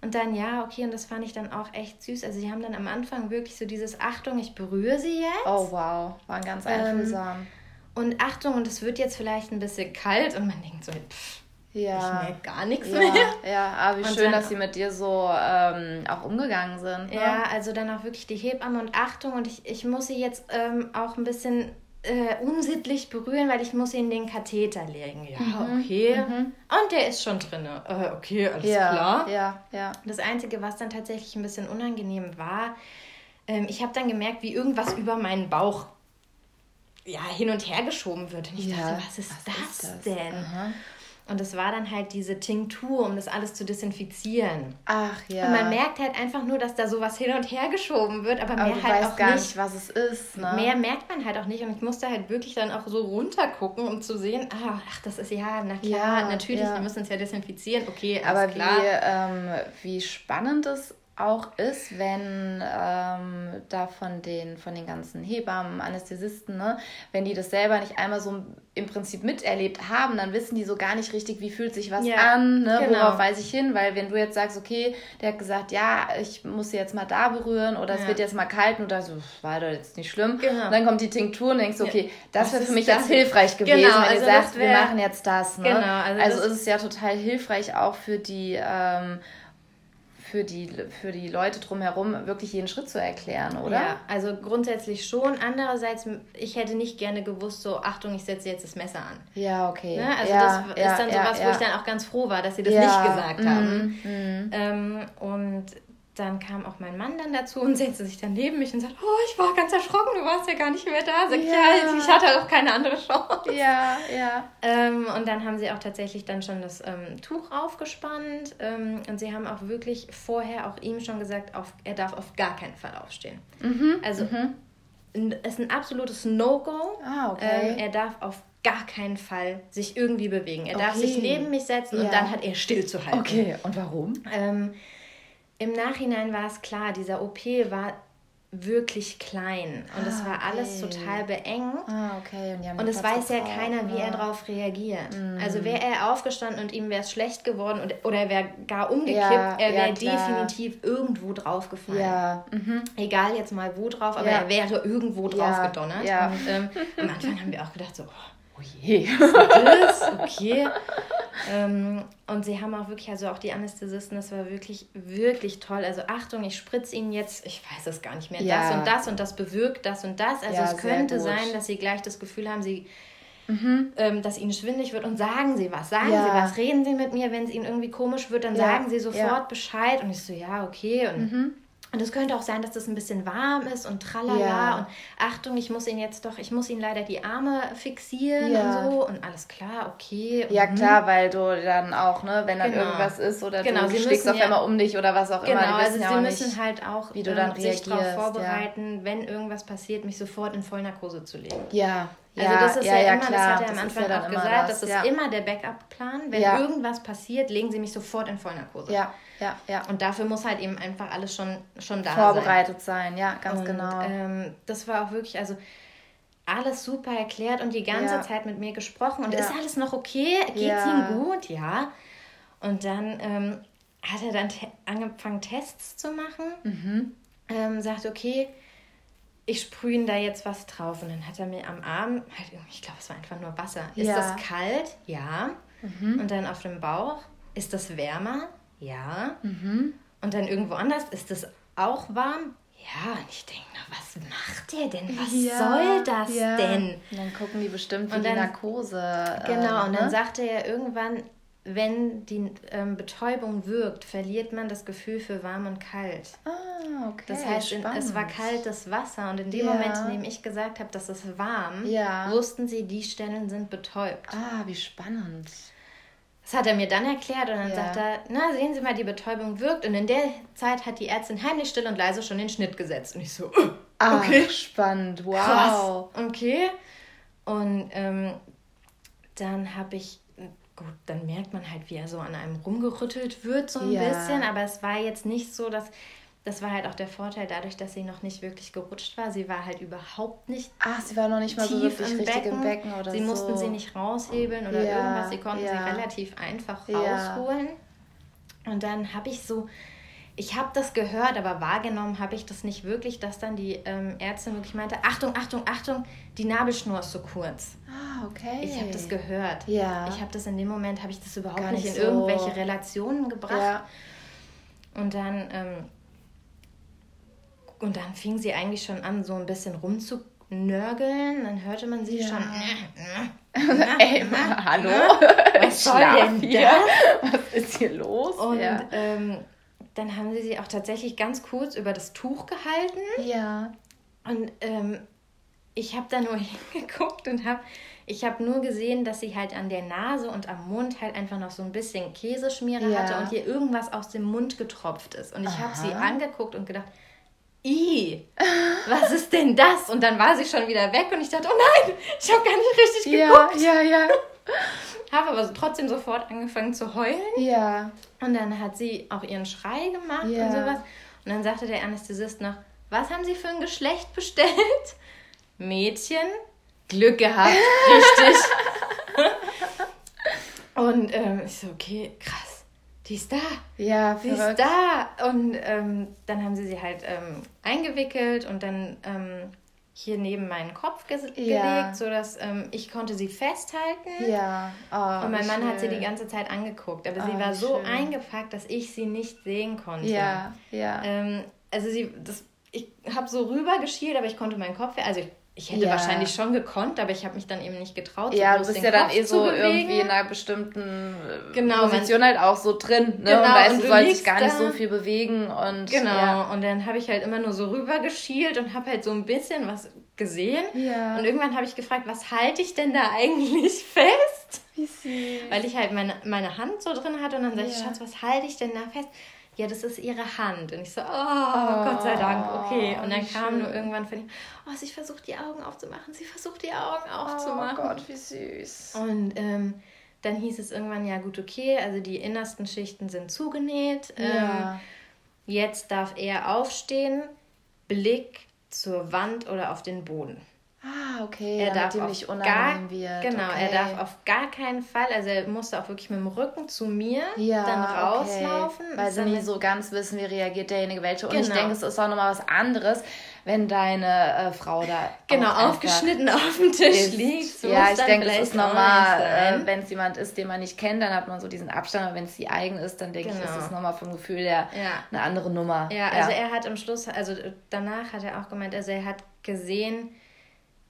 Und dann, ja, okay, und das fand ich dann auch echt süß. Also, sie haben dann am Anfang wirklich so dieses Achtung, ich berühre sie jetzt. Oh, wow, waren ganz einfühlsam. Ähm, und Achtung, und es wird jetzt vielleicht ein bisschen kalt und man denkt so, pff, ja. ich merke gar nichts ja. mehr. Ja, aber wie und schön, dass sie mit dir so ähm, auch umgegangen sind. Ne? Ja, also dann auch wirklich die Hebamme und Achtung und ich, ich muss sie jetzt ähm, auch ein bisschen äh, unsittlich berühren, weil ich muss ihn den Katheter legen. Ja, mhm. okay. Mhm. Und der ist schon drin. Äh, okay, alles ja, klar. Ja, ja. Das Einzige, was dann tatsächlich ein bisschen unangenehm war, ähm, ich habe dann gemerkt, wie irgendwas über meinen Bauch ja, hin und her geschoben wird. Und ich ja, dachte, was ist, was das, ist das, denn? Aha. Und es war dann halt diese Tinktur, um das alles zu desinfizieren. Ach ja. Und man merkt halt einfach nur, dass da sowas hin und her geschoben wird, aber, aber mehr halt auch gar nicht, nicht, was es ist. Ne? Mehr merkt man halt auch nicht. Und ich musste halt wirklich dann auch so runtergucken, um zu sehen, ah, ach, das ist ja, na klar, ja, natürlich, ja. wir müssen es ja desinfizieren. Okay, aber klar. Wie, ähm, wie spannend es auch ist, wenn ähm, da von den, von den ganzen Hebammen, Anästhesisten, ne, wenn die das selber nicht einmal so im Prinzip miterlebt haben, dann wissen die so gar nicht richtig, wie fühlt sich was ja, an, ne, genau. worauf weise ich hin, weil wenn du jetzt sagst, okay, der hat gesagt, ja, ich muss sie jetzt mal da berühren oder ja. es wird jetzt mal kalt und da so, war doch jetzt nicht schlimm. Genau. Und dann kommt die Tinktur und denkst, okay, das wäre für mich das? jetzt hilfreich gewesen, genau, wenn also ihr sagt, wir machen jetzt das. Ne? Genau, also, also ist es ja total hilfreich auch für die ähm, für die, für die Leute drumherum wirklich jeden Schritt zu erklären, oder? Ja, also grundsätzlich schon. Andererseits, ich hätte nicht gerne gewusst, so, Achtung, ich setze jetzt das Messer an. Ja, okay. Ne? Also ja, das ja, ist dann sowas, ja, wo ich dann auch ganz froh war, dass sie das nicht gesagt haben. Mhm, mhm. Ähm, und dann kam auch mein Mann dann dazu und setzte sich dann neben mich und sagt, oh, ich war ganz erschrocken, du warst ja gar nicht mehr da. Sag ich, ja, ich hatte auch keine andere Chance. Ja, ja. Ähm, und dann haben sie auch tatsächlich dann schon das ähm, Tuch aufgespannt ähm, und sie haben auch wirklich vorher auch ihm schon gesagt, auf, er darf auf gar keinen Fall aufstehen. Mhm, also mhm. es ist ein absolutes No-Go. Ah, okay. Ähm, er darf auf gar keinen Fall sich irgendwie bewegen. Er okay. darf sich neben mich setzen ja. und dann hat er stillzuhalten. Okay, und warum? Im Nachhinein war es klar, dieser OP war wirklich klein und es ah, war okay. alles total beengt. Ah, okay. Und, und es weiß ja keiner, wie ja. er darauf reagiert. Mm. Also wäre er aufgestanden und ihm wäre es schlecht geworden und, oder er wäre gar umgekippt, ja, er wäre ja, definitiv irgendwo draufgefallen. Ja. Mhm. Egal jetzt mal wo drauf, aber er wäre irgendwo drauf gedonnert. Und ähm, am Anfang haben wir auch gedacht so, oh, oh je, was ist das? Okay. ähm, und sie haben auch wirklich, also auch die Anästhesisten, das war wirklich, wirklich toll. Also Achtung, ich spritze ihnen jetzt, ich weiß es gar nicht mehr, ja. das und das und das bewirkt das und das. Also ja, es könnte sein, dass sie gleich das Gefühl haben, sie Mhm. Ähm, dass ihnen schwindlig wird und sagen sie was, sagen ja. sie was, reden sie mit mir, wenn es ihnen irgendwie komisch wird, dann ja. sagen sie sofort ja. Bescheid und ich so, ja, okay und mhm. Und es könnte auch sein, dass das ein bisschen warm ist und tralala ja. und Achtung, ich muss ihn jetzt doch, ich muss ihn leider die Arme fixieren ja. und so und alles klar, okay. Ja mhm. klar, weil du dann auch, ne, wenn dann genau. irgendwas ist oder genau, du schlägst auf ja, einmal um dich oder was auch genau, immer. Genau, also sie müssen halt auch wie du dann ähm, sich darauf vorbereiten, wenn irgendwas passiert, mich sofort in Vollnarkose zu legen. Ja, also das ist ja, ja, ja immer, klar. das hat er am Anfang auch gesagt, das, das ist immer der Backup-Plan. Wenn irgendwas passiert, legen sie mich sofort in Vollnarkose. Ja, ja, ja. Und dafür muss halt eben einfach alles schon, schon da Vorbereitet sein. sein. ja, ganz und, genau. Ähm, das war auch wirklich, also alles super erklärt und die ganze Zeit mit mir gesprochen. Und ist alles noch okay? Geht es ihm gut? Ja. Und dann ähm, hat er dann te angefangen, Tests zu machen. Mhm. Ähm, sagt, okay, ich sprühe ihn da jetzt was drauf. Und dann hat er mir am Arm, halt, ich glaube, es war einfach nur Wasser. Ist ja. das kalt? Ja. Mhm. Und dann auf dem Bauch, ist das wärmer? Ja. Mhm. Und dann irgendwo anders, ist das auch warm? Ja, und ich denke, na, was macht der denn? Was ja, soll das ja. denn? Und dann gucken die bestimmt wie dann, die Narkose. Genau, äh, und dann ne? sagte er irgendwann, wenn die ähm, Betäubung wirkt, verliert man das Gefühl für warm und kalt. Ah, okay. Das heißt, in, es war kaltes Wasser und in dem ja. Moment, in dem ich gesagt habe, dass es warm, ja. wussten sie, die Stellen sind betäubt. Ah, wie spannend. Das hat er mir dann erklärt und dann ja. sagt er, na, sehen Sie mal, die Betäubung wirkt. Und in der Zeit hat die Ärztin heimlich still und leise schon den Schnitt gesetzt. Und ich so, ah, okay. spannend, wow. Krass. Okay. Und ähm, dann habe ich gut, dann merkt man halt, wie er so an einem rumgerüttelt wird, so ein ja. bisschen. Aber es war jetzt nicht so, dass. Das war halt auch der Vorteil dadurch, dass sie noch nicht wirklich gerutscht war. Sie war halt überhaupt nicht. Ach, sie war noch nicht mal so wirklich im richtig Becken. im Becken oder sie so. Sie mussten sie nicht raushebeln oder ja, irgendwas. Sie konnten ja. sie relativ einfach rausholen. Und dann habe ich so ich habe das gehört, aber wahrgenommen habe ich das nicht wirklich, dass dann die ähm, Ärztin wirklich meinte, Achtung, Achtung, Achtung, die Nabelschnur ist so kurz. Ah, okay. Ich habe das gehört. Ja. Ich habe das in dem Moment, habe ich das überhaupt Gar nicht, in so. irgendwelche Relationen gebracht. Ja. Und dann, ähm, und dann fing sie eigentlich schon an, so ein bisschen rumzunörgeln. Dann hörte man sie ja. schon. Ey, hallo? Was soll denn hier? Was ist hier los? Und ja. ähm, dann haben sie sie auch tatsächlich ganz kurz über das Tuch gehalten. Ja. Und ähm, ich habe da nur hingeguckt und habe ich habe nur gesehen, dass sie halt an der Nase und am Mund halt einfach noch so ein bisschen Käseschmiere ja. hatte und ihr irgendwas aus dem Mund getropft ist. Und ich habe sie angeguckt und gedacht, I, was ist denn das? Und dann war sie schon wieder weg und ich dachte, oh nein, ich habe gar nicht richtig geguckt. Ja, ja, ja. Habe aber trotzdem sofort angefangen zu heulen. Ja. Und dann hat sie auch ihren Schrei gemacht ja. und sowas. Und dann sagte der Anästhesist noch, was haben Sie für ein Geschlecht bestellt? Mädchen. Glück gehabt, richtig. und ähm, ich so, okay, krass. Die ist da. Ja, Die verrückt. ist da. Und ähm, dann haben sie sie halt ähm, eingewickelt und dann ähm, hier neben meinen Kopf ge ja. gelegt, sodass ähm, ich konnte sie festhalten. Ja. Oh, und mein Mann schön. hat sie die ganze Zeit angeguckt, aber oh, sie war so schön. eingepackt, dass ich sie nicht sehen konnte. Ja, ja. Ähm, also sie, das, ich habe so rüber geschielt, aber ich konnte meinen Kopf, also ich ich hätte ja. wahrscheinlich schon gekonnt, aber ich habe mich dann eben nicht getraut. Ja, du bist ja dann eh so irgendwie in einer bestimmten äh, genau, Position halt auch so drin. Ne? Genau, und weißt, und du sollst dich gar nicht so viel bewegen. Und, genau, ja. und dann habe ich halt immer nur so rüber geschielt und habe halt so ein bisschen was gesehen. Ja. Und irgendwann habe ich gefragt, was halte ich denn da eigentlich fest? Wie süß. Weil ich halt meine, meine Hand so drin hatte und dann sage ich, Schatz, was halte ich denn da fest? Ja, das ist ihre Hand. Und ich so, oh, oh Gott sei Dank, okay. Und dann kam schön. nur irgendwann von ihm, oh, sie versucht die Augen aufzumachen, sie versucht die Augen aufzumachen. Oh Gott, wie süß. Und ähm, dann hieß es irgendwann, ja gut, okay, also die innersten Schichten sind zugenäht. Ja. Ähm, jetzt darf er aufstehen, Blick zur Wand oder auf den Boden. Ah, okay. Er darf nicht unangenehm wird. Genau, okay. er darf auf gar keinen Fall, also er musste auch wirklich mit dem Rücken zu mir ja, dann rauslaufen. Okay. Weil sie nie so ganz wissen, wie reagiert derjenige welche. Und genau. ich denke, es ist auch nochmal was anderes, wenn deine äh, Frau da. Genau, aufgeschnitten auf dem Tisch ist. liegt. So ja, ich denke, es ist normal, äh, wenn es jemand ist, den man nicht kennt, dann hat man so diesen Abstand. Aber wenn es die eigen ist, dann denke genau. ich, ist es nochmal vom Gefühl her ja. eine andere Nummer. Ja, also ja. er hat am Schluss, also danach hat er auch gemeint, also er hat gesehen,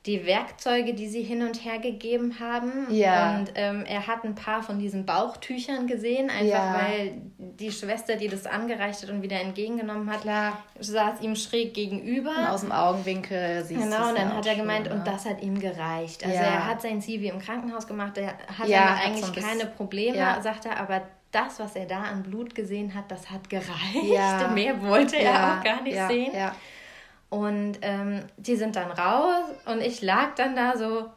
die Werkzeuge, die sie hin und her gegeben haben. Ja. Und ähm, er hat ein paar von diesen Bauchtüchern gesehen, einfach ja. weil die Schwester, die das angereicht hat und wieder entgegengenommen hat, Klar. saß ihm schräg gegenüber. Und aus dem Augenwinkel siehst Genau, und dann hat er gemeint, schon, und das hat ihm gereicht. Also ja. er hat sein wie im Krankenhaus gemacht, er hat ja, eigentlich so keine Probleme, sagt er, aber das, was er da an Blut gesehen hat, das hat gereicht. Mehr wollte er auch gar nicht sehen. Und ähm, die sind dann raus und ich lag dann da so,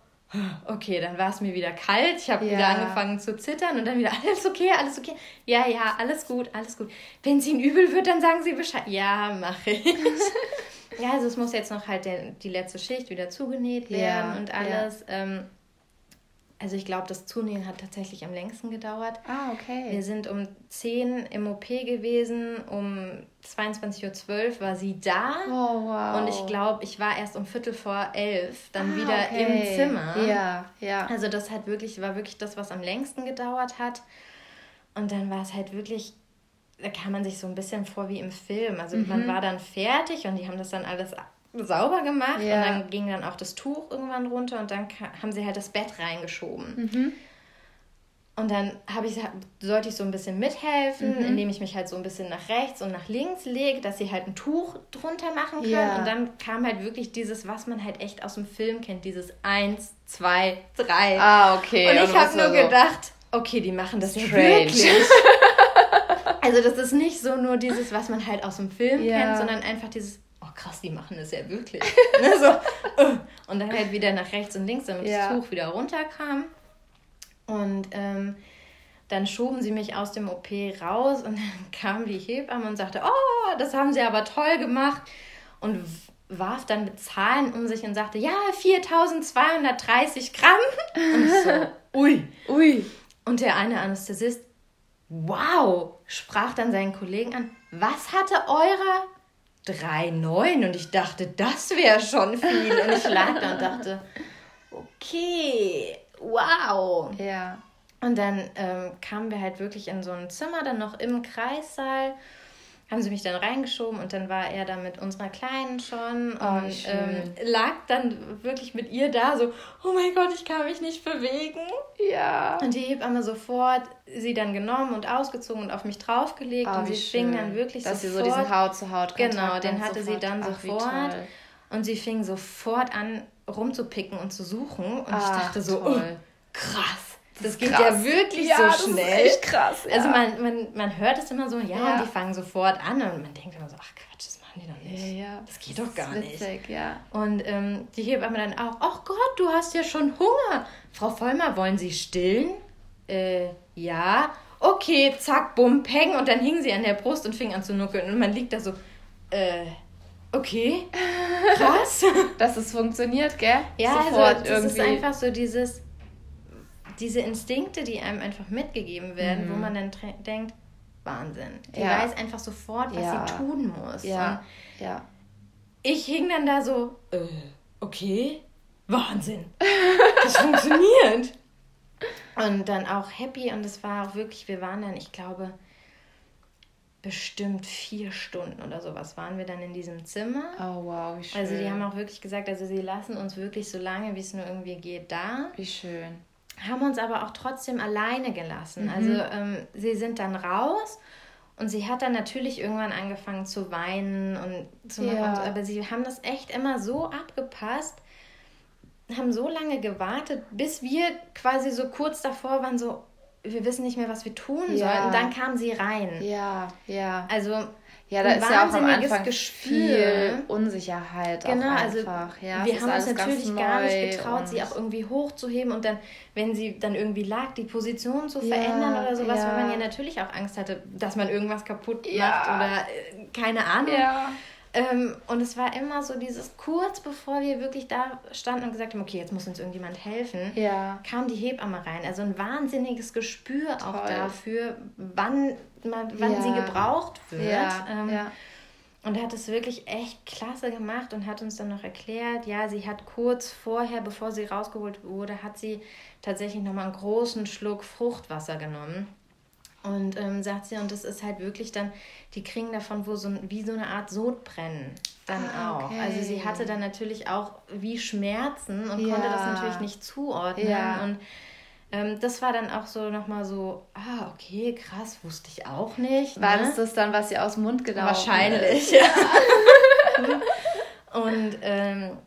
okay, dann war es mir wieder kalt. Ich habe ja. wieder angefangen zu zittern und dann wieder alles okay, alles okay. Ja, ja, alles gut, alles gut. Wenn es ihnen übel wird, dann sagen sie Bescheid. Ja, mache ich. ja, also es muss jetzt noch halt der, die letzte Schicht wieder zugenäht werden ja, und alles. Ja. Ähm, also ich glaube, das Zunähen hat tatsächlich am längsten gedauert. Ah, okay. Wir sind um 10 im OP gewesen, um 22.12 Uhr war sie da. Oh, wow. Und ich glaube, ich war erst um Viertel vor elf dann ah, wieder okay. im Zimmer. Ja, ja. Also das hat wirklich, war wirklich das, was am längsten gedauert hat. Und dann war es halt wirklich, da kam man sich so ein bisschen vor wie im Film. Also mhm. man war dann fertig und die haben das dann alles sauber gemacht ja. und dann ging dann auch das Tuch irgendwann runter und dann haben sie halt das Bett reingeschoben. Mhm. Und dann ich, sollte ich so ein bisschen mithelfen, mhm. indem ich mich halt so ein bisschen nach rechts und nach links lege, dass sie halt ein Tuch drunter machen können. Ja. Und dann kam halt wirklich dieses, was man halt echt aus dem Film kennt, dieses eins, zwei, drei. Ah, okay. Und ich habe nur so gedacht, okay, die machen das Strange. ja wirklich. also das ist nicht so nur dieses, was man halt aus dem Film ja. kennt, sondern einfach dieses, oh krass, die machen das ja wirklich. ne, so, uh. Und dann halt wieder nach rechts und links, damit ja. das Tuch wieder runterkam. Und ähm, dann schoben sie mich aus dem OP raus und dann kam die Hebamme und sagte, oh, das haben sie aber toll gemacht. Und warf dann mit Zahlen um sich und sagte, ja, 4230 Gramm. Und ich so, ui. Ui. Und der eine Anästhesist, wow, sprach dann seinen Kollegen an, was hatte eurer? 3,9 und ich dachte, das wäre schon viel. Und ich lag da und dachte, okay, wow. Ja. Und dann ähm, kamen wir halt wirklich in so ein Zimmer, dann noch im Kreissaal, haben sie mich dann reingeschoben und dann war er da mit unserer Kleinen schon oh, und ähm, lag dann wirklich mit ihr da, so, oh mein Gott, ich kann mich nicht bewegen. Ja. Und die Hebamme sofort sie dann genommen und ausgezogen und auf mich draufgelegt oh, und sie schön. fing dann wirklich Dass sofort. Dass sie so diesen Haut zu Haut Genau, den hatte sie dann Ach, sofort. Und sie fing sofort an rumzupicken und zu suchen und Ach, ich dachte so, oh, krass das geht krass. ja wirklich ja, so schnell. Das ist echt krass. Ja. Also man, man, man hört es immer so, ja, ja, die fangen sofort an und man denkt immer so, ach Quatsch, das machen die doch nicht. Ja, ja. Das geht das doch gar witzig, nicht. Ja. Und ähm, die Hebamme dann auch, ach Gott, du hast ja schon Hunger. Frau Vollmer, wollen Sie stillen? Äh, ja. Okay, zack, bumm, peng. Und dann hing sie an der Brust und fing an zu nuckeln. Und man liegt da so, äh, okay, krass. Dass es funktioniert, gell? Ja, also Sofort also das irgendwie. ist einfach so dieses diese Instinkte, die einem einfach mitgegeben werden, mhm. wo man dann denkt, Wahnsinn. Die ja. weiß einfach sofort, was ja. sie tun muss. Ja. ja. Ich hing dann da so, äh, okay, Wahnsinn. Das funktioniert. Und dann auch happy und es war auch wirklich, wir waren dann, ich glaube, bestimmt vier Stunden oder sowas waren wir dann in diesem Zimmer. Oh wow, wie schön. Also die haben auch wirklich gesagt, also sie lassen uns wirklich so lange, wie es nur irgendwie geht, da. Wie schön haben uns aber auch trotzdem alleine gelassen. Mhm. Also ähm, sie sind dann raus und sie hat dann natürlich irgendwann angefangen zu weinen und zu ja. und, aber sie haben das echt immer so abgepasst, haben so lange gewartet, bis wir quasi so kurz davor waren, so wir wissen nicht mehr, was wir tun ja. sollen. Und dann kam sie rein. Ja, ja. Also ja, da ist ja auch am Anfang Gespür. viel Unsicherheit genau, auch also einfach. Also ja, wir haben uns natürlich gar nicht getraut, sie auch irgendwie hochzuheben und dann, wenn sie dann irgendwie lag, die Position zu ja, verändern oder sowas, ja. weil man ja natürlich auch Angst hatte, dass man irgendwas kaputt macht oder äh, keine Ahnung. Ja. Ähm, und es war immer so dieses, kurz bevor wir wirklich da standen und gesagt haben, okay, jetzt muss uns irgendjemand helfen, ja. kam die Hebamme rein. Also ein wahnsinniges Gespür Toll. auch dafür, wann, man, wann ja. sie gebraucht wird. Ja. Ähm. Und hat es wirklich echt klasse gemacht und hat uns dann noch erklärt, ja, sie hat kurz vorher, bevor sie rausgeholt wurde, hat sie tatsächlich nochmal einen großen Schluck Fruchtwasser genommen. Und ähm, sagt sie, und das ist halt wirklich dann, die kriegen davon wo so wie so eine Art Sodbrennen dann ah, auch. Okay. Also sie hatte dann natürlich auch wie Schmerzen und ja. konnte das natürlich nicht zuordnen. Ja. Und ähm, das war dann auch so nochmal so, ah, okay, krass, wusste ich auch nicht. War ne? das das dann, was sie aus dem Mund gelaufen Wahrscheinlich, ja. und ähm,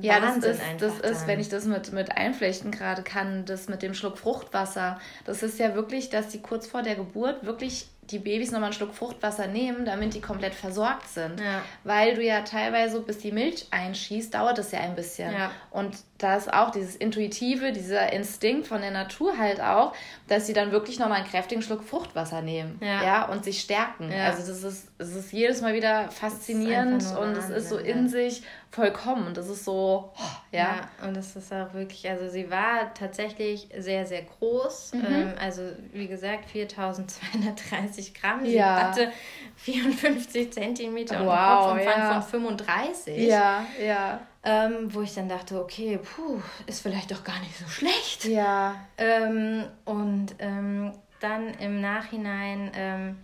ja, das ist, das ist, wenn ich das mit, mit einflechten gerade kann, das mit dem Schluck Fruchtwasser. Das ist ja wirklich, dass die kurz vor der Geburt wirklich die Babys nochmal einen Schluck Fruchtwasser nehmen, damit die komplett versorgt sind. Ja. Weil du ja teilweise, bis die Milch einschießt, dauert es ja ein bisschen. Ja. Und da ist auch dieses Intuitive, dieser Instinkt von der Natur halt auch, dass sie dann wirklich nochmal einen kräftigen Schluck Fruchtwasser nehmen. Ja. ja und sich stärken. Also das ist, das ist jedes Mal wieder faszinierend und es ist so in sich vollkommen. Und das ist so, oh, ja. ja. Und das ist auch wirklich, also sie war tatsächlich sehr, sehr groß. Mhm. Ähm, also wie gesagt, 4230 Gramm. Sie ja. hatte 54 Zentimeter wow, und einen Kopfumfang ja. von 35. Ja, ja. Ähm, wo ich dann dachte, okay, puh, ist vielleicht doch gar nicht so schlecht. Ja. Ähm, und ähm, dann im Nachhinein ähm,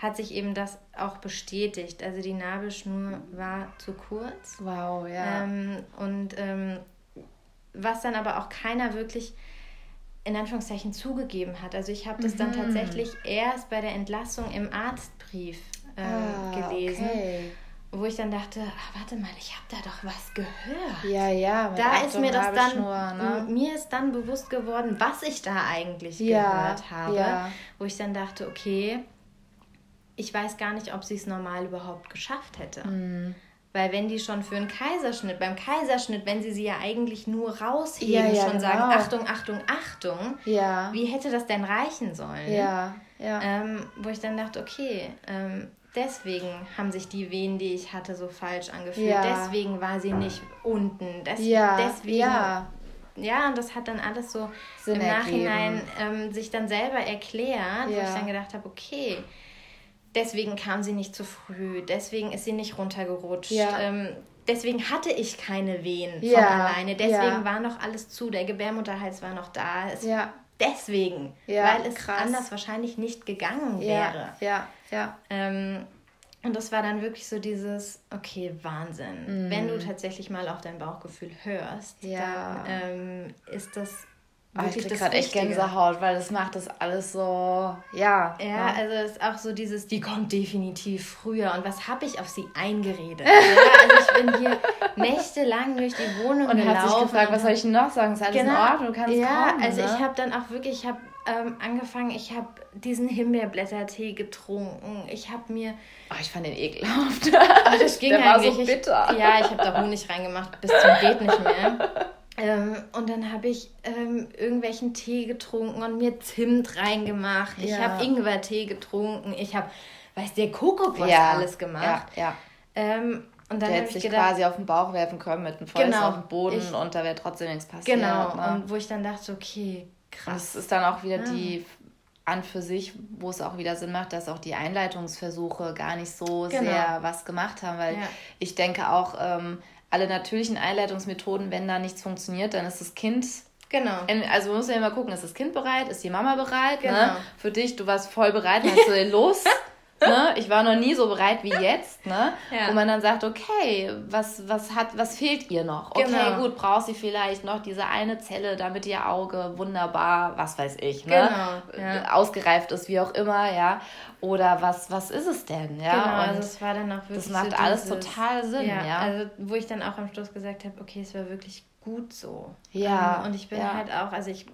hat sich eben das auch bestätigt. Also die Nabelschnur war zu kurz. Wow, ja. Ähm, und ähm, was dann aber auch keiner wirklich in Anführungszeichen zugegeben hat. Also ich habe das mhm. dann tatsächlich erst bei der Entlassung im Arztbrief äh, ah, gelesen. Okay. Wo ich dann dachte, ach, warte mal, ich habe da doch was gehört. Ja, ja. da ist mir das dann, ne? mir ist dann bewusst geworden, was ich da eigentlich ja, gehört habe. Ja. Wo ich dann dachte, okay, ich weiß gar nicht, ob sie es normal überhaupt geschafft hätte. Mhm. Weil wenn die schon für einen Kaiserschnitt, beim Kaiserschnitt, wenn sie sie ja eigentlich nur rausheben, ja, ja, schon genau. sagen, Achtung, Achtung, Achtung, ja. wie hätte das denn reichen sollen? Ja, ja. Ähm, wo ich dann dachte, okay, ähm, deswegen haben sich die Wehen, die ich hatte, so falsch angefühlt. Ja. Deswegen war sie nicht unten. Des ja. Deswegen. Ja. ja, und das hat dann alles so Sinn im Nachhinein ähm, sich dann selber erklärt, wo ich dann gedacht habe, okay, deswegen kam sie nicht zu früh, deswegen ist sie nicht runtergerutscht. Ja. Ähm, deswegen hatte ich keine Wehen ja. von alleine, deswegen ja. war noch alles zu, der Gebärmutterhals war noch da. Es, ja. Deswegen, weil es krass. anders wahrscheinlich nicht gegangen wäre. Ja, ja. Ähm, und das war dann wirklich so dieses, okay, Wahnsinn. Mm. Wenn du tatsächlich mal auf dein Bauchgefühl hörst, dann ähm, ist das Oh, ich krieg gerade echt Gänsehaut, weil das macht das alles so, ja. Ja, ne? also es ist auch so dieses, die kommt definitiv früher und was habe ich auf sie eingeredet? ja, also ich bin hier nächtelang durch die Wohnung und gelaufen. Und hat sich gefragt, was soll ich noch sagen? Ist alles genau, in Ordnung? Du kannst ja, kommen, also ne? ich habe dann auch wirklich, ich habe ähm, angefangen, ich habe diesen Himbeerblättertee getrunken. Ich habe mir... Oh, ich fand den ekelhaft. Oh, das ging Der war so bitter. Ich, ja, ich habe da Honig reingemacht, bis zum geht nicht mehr. Ähm, und dann habe ich ähm, irgendwelchen Tee getrunken und mir Zimt reingemacht. Ja. Ich habe Ingwertee getrunken. Ich habe, weiß der was ja. alles gemacht. Ja, ja. Ähm, und dann der hätte sich gedacht, quasi auf den Bauch werfen können mit dem Fäust genau, auf den Boden ich, und da wäre trotzdem nichts passiert. Genau, ne? und wo ich dann dachte, okay, krass. Das ist dann auch wieder ah. die an für sich, wo es auch wieder Sinn macht, dass auch die Einleitungsversuche gar nicht so genau. sehr was gemacht haben, weil ja. ich denke auch, ähm, alle natürlichen Einleitungsmethoden, wenn da nichts funktioniert, dann ist das Kind. Genau. Also man muss ja immer gucken, ist das Kind bereit, ist die Mama bereit? Ne? Genau. Ne? Für dich, du warst voll bereit, dann hast du los. ne? Ich war noch nie so bereit wie jetzt, ne? Ja. Wo man dann sagt, okay, was, was, hat, was fehlt ihr noch? Okay, genau. gut, braucht sie vielleicht noch diese eine Zelle, damit ihr Auge wunderbar, was weiß ich, ne? Genau. Ja. Ausgereift ist, wie auch immer, ja. Oder was, was ist es denn, ja? Genau, also es war dann auch wirklich. Das macht so alles dieses, total Sinn, ja, ja. Also, wo ich dann auch am Schluss gesagt habe, okay, es war wirklich gut so. Ja. Ähm, und ich bin halt auch, also ich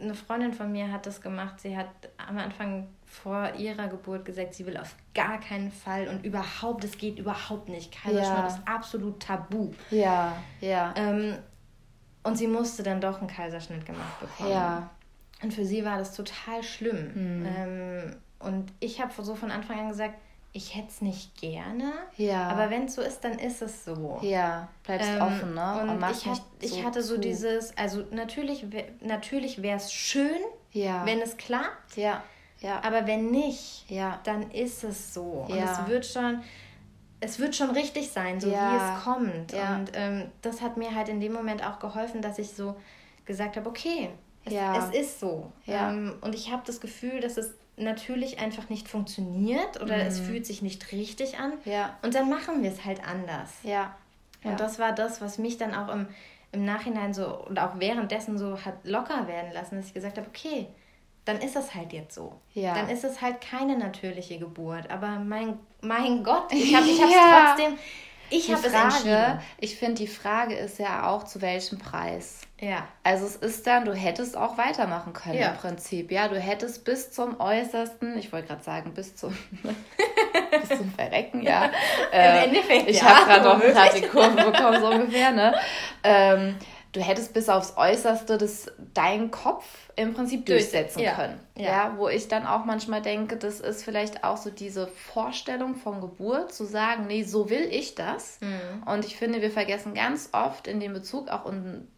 eine Freundin von mir hat das gemacht. Sie hat am Anfang vor ihrer Geburt gesagt, sie will auf gar keinen Fall und überhaupt, es geht überhaupt nicht. Kaiserschnitt ja. ist absolut tabu. Ja, ja. Ähm, und sie musste dann doch einen Kaiserschnitt gemacht bekommen. Ja. Und für sie war das total schlimm. Hm. Ähm, und ich habe so von Anfang an gesagt, ich hätte es nicht gerne. Ja. Aber wenn es so ist, dann ist es so. Ja, bleibst ähm, offen, ne? Und, und ich, hat, ich so hatte so zu. dieses, also natürlich, natürlich wäre es schön, ja. wenn es klappt. Ja. Ja. Aber wenn nicht, ja. dann ist es so. Ja. Und es wird schon, es wird schon richtig sein, so ja. wie es kommt. Und ähm, das hat mir halt in dem Moment auch geholfen, dass ich so gesagt habe, okay, es, ja. es ist so. Ja. Ähm, und ich habe das Gefühl, dass es natürlich einfach nicht funktioniert oder mhm. es fühlt sich nicht richtig an. Ja. Und dann machen wir es halt anders. Ja. Und das war das, was mich dann auch im, im Nachhinein so und auch währenddessen so hat locker werden lassen, dass ich gesagt habe, okay, dann ist es halt jetzt so. Ja. Dann ist es halt keine natürliche Geburt. Aber mein, mein Gott, ich habe es ja. trotzdem ich habe Frage, ich finde, die Frage ist ja auch, zu welchem Preis. Ja. Also es ist dann, du hättest auch weitermachen können ja. im Prinzip. Ja, du hättest bis zum äußersten, ich wollte gerade sagen, bis zum, bis zum Verrecken, ja. Im äh, Endeffekt, Ich ja, habe gerade noch gerade die Kurve bekommen, so ungefähr, ne? Ähm, du hättest bis aufs Äußerste das, dein Kopf im Prinzip durchsetzen ja. können. Ja. ja. wo ich dann auch manchmal denke, das ist vielleicht auch so diese Vorstellung von Geburt, zu sagen, nee, so will ich das. Mhm. Und ich finde, wir vergessen ganz oft in dem Bezug auch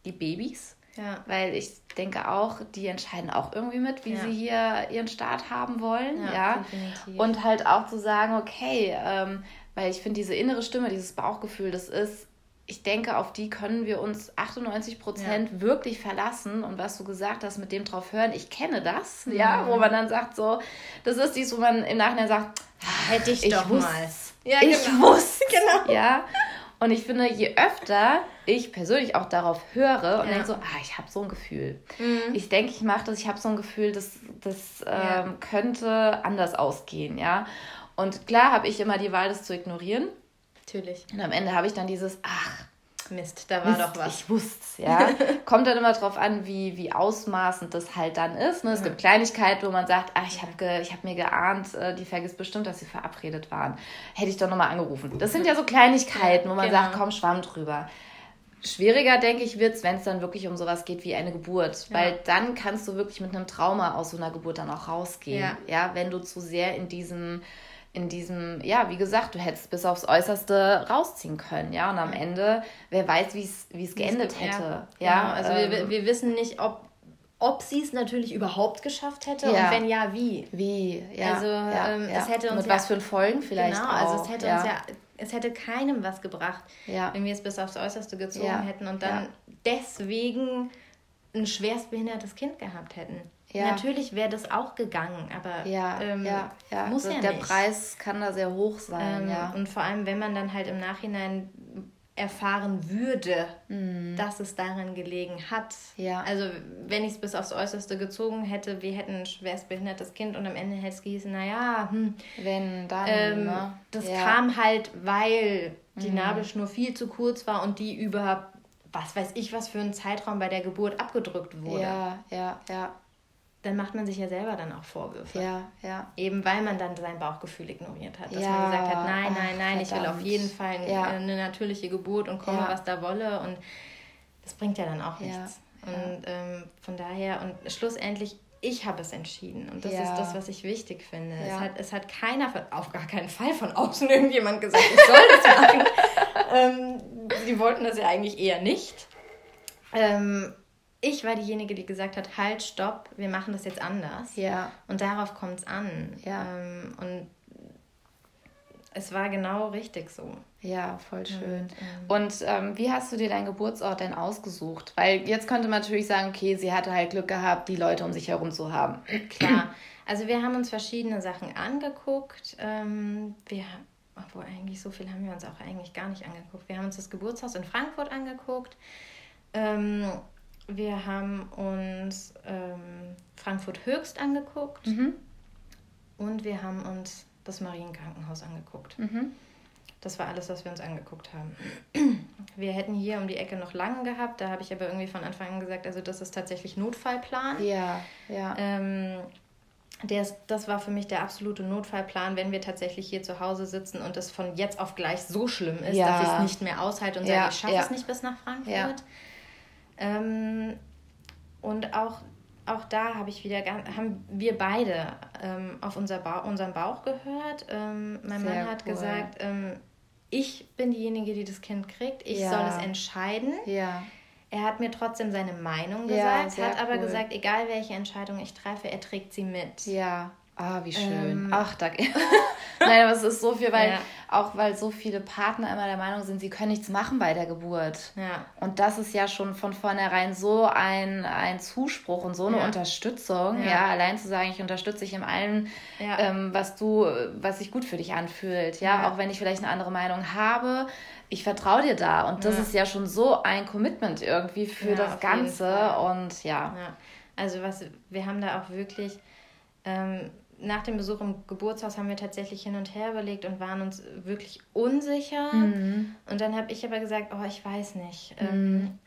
die Babys. Ja. Weil ich denke auch, die entscheiden auch irgendwie mit, wie sie hier ihren Start haben wollen. Ja, ja. Und halt auch zu sagen, okay, ähm, weil ich finde, diese innere Stimme, dieses Bauchgefühl, das ist ich denke, auf die können wir uns 98 Prozent ja. wirklich verlassen. Und was du gesagt hast, mit dem drauf hören, ich kenne das, mhm. ja, wo man dann sagt, so, das ist dies, wo man im Nachhinein sagt, ah, hätte ich, ich doch wusste, mal. Ja, ich genau. wusste, genau. Ja. Und ich finde, je öfter ich persönlich auch darauf höre und Ja. denke so, ah, ich habe so ein Gefühl. Mhm. Ich denke, ich mache das, ich habe so ein Gefühl, das, das Ja. ähm, könnte anders ausgehen, ja. Und klar habe ich immer die Wahl, das zu ignorieren. Natürlich. Und am Ende habe ich dann dieses, ach, Mist, da war Mist, doch was. Ich wusste ja. Kommt dann immer drauf an, wie, wie ausmaßend das halt dann ist. Ne? Es gibt Kleinigkeiten, wo man sagt, ach, ich habe ge, ich hab mir geahnt, äh, die vergisst bestimmt, dass sie verabredet waren. Hätte ich doch nochmal angerufen. Das sind ja so Kleinigkeiten, wo man Genau. sagt, komm, schwamm drüber. Schwieriger, denke ich, wird es, wenn es dann wirklich um sowas geht wie eine Geburt. Weil dann kannst du wirklich mit einem Trauma aus so einer Geburt dann auch rausgehen. Ja. Ja, wenn du zu sehr in diesem, in diesem, ja, wie gesagt, du hättest bis aufs Äußerste rausziehen können, ja. Und am Ende, wer weiß, wie es wie es geendet Ja, hätte. genau. Ja, also ähm, wir, wir wissen nicht, ob, ob sie es natürlich überhaupt geschafft hätte Ja. und wenn ja, wie. wie, ja. Also, ja, ähm, ja. es hätte uns Mit ja- was für Folgen vielleicht genau, auch. also es hätte ja. uns ja, es hätte keinem was gebracht, Ja. wenn wir es bis aufs Äußerste gezogen Ja. hätten und dann Ja. deswegen ein schwerstbehindertes Kind gehabt hätten. Ja. Natürlich wäre das auch gegangen, aber Ja, ähm, ja, ja. muss Also ja der nicht. Preis kann da sehr hoch sein, Ähm, ja. Und vor allem, wenn man dann halt im Nachhinein erfahren würde, dass es daran gelegen hat. Mhm. Ja. Also wenn ich es bis aufs Äußerste gezogen hätte, wir hätten ein schwerstbehindertes Kind und am Ende hätte es gehießen, naja, hm, Wenn dann, ähm, ne? das ja. Mhm. kam halt, weil die Nabelschnur viel zu kurz war und die über was weiß ich, was für einen Zeitraum bei der Geburt abgedrückt wurde. Ja, ja, ja, Dann macht man sich ja selber dann auch Vorwürfe. ja, ja. Eben weil man dann sein Bauchgefühl ignoriert hat. Dass Ja, man gesagt hat, nein, ach, nein, nein, ich will auf jeden Fall Ja. eine natürliche Geburt und komme, Ja. was da wolle. Und das bringt ja dann auch nichts. Und ähm, von daher, und schlussendlich, ich habe es entschieden. Und das ist das, was ich wichtig finde. Es, hat, es hat keiner, von, auf gar keinen Fall von außen irgendjemand gesagt, ich soll das machen. ähm, die wollten das ja eigentlich eher nicht. Ähm, ich war diejenige, die gesagt hat, halt, stopp, wir machen das jetzt anders. Ja, Und darauf kommt es an. Ja. Ähm, und es war genau richtig so. ja, voll schön. Und, ähm, Und ähm, wie hast du dir deinen Geburtsort denn ausgesucht? Weil jetzt könnte man natürlich sagen, okay, sie hatte halt Glück gehabt, die Leute um sich herum zu haben. Klar. Also wir haben uns verschiedene Sachen angeguckt. Ähm, wir haben, obwohl eigentlich so viel haben wir uns auch eigentlich gar nicht angeguckt. Wir haben uns das Geburtshaus in Frankfurt angeguckt. Ähm, wir haben uns ähm, Frankfurt Höchst angeguckt. Mhm. Und wir haben uns das Marienkrankenhaus angeguckt. Mhm. Das war alles, was wir uns angeguckt haben. Wir hätten hier um die Ecke noch Langen gehabt. Da habe ich aber irgendwie von Anfang an gesagt, also das ist tatsächlich Notfallplan. Ja, ja. Ähm, der ist, das war für mich der absolute Notfallplan, wenn wir tatsächlich hier zu Hause sitzen und es von jetzt auf gleich so schlimm ist, Ja. dass ich es nicht mehr aushalte und Ja, sage, ich schaffe ja. es nicht bis nach Frankfurt. Ja. Ähm, und auch, auch da habe ich wieder haben wir beide ähm, auf unser ba unseren Bauch gehört. Ähm, mein Sehr Mann hat cool. gesagt, ähm, ich bin diejenige, die das Kind kriegt. Ich Ja. soll es entscheiden. Ja, Er hat mir trotzdem seine Meinung Ja, gesagt, sehr hat aber cool. gesagt, egal welche Entscheidung ich treffe, er trägt sie mit. ja. Ah, wie schön. Ähm, Ach, danke. Nein, aber es ist so viel, weil Ja. auch weil so viele Partner immer der Meinung sind, sie können nichts machen bei der Geburt. Ja. Und das ist ja schon von vornherein so ein, ein Zuspruch und so eine Ja. Unterstützung. Ja. Ja. allein zu sagen, ich unterstütze dich in allem, ähm, was du, was sich gut für dich anfühlt. Ja? Auch wenn ich vielleicht eine andere Meinung habe, ich vertraue dir da. Und das ist ja schon so ein Commitment irgendwie für das Ganze. Und ja. Ja, also was wir haben da auch wirklich ähm, nach dem Besuch im Geburtshaus haben wir tatsächlich hin und her überlegt und waren uns wirklich unsicher. Mhm. Und dann habe ich aber gesagt, oh, ich weiß nicht. Ähm,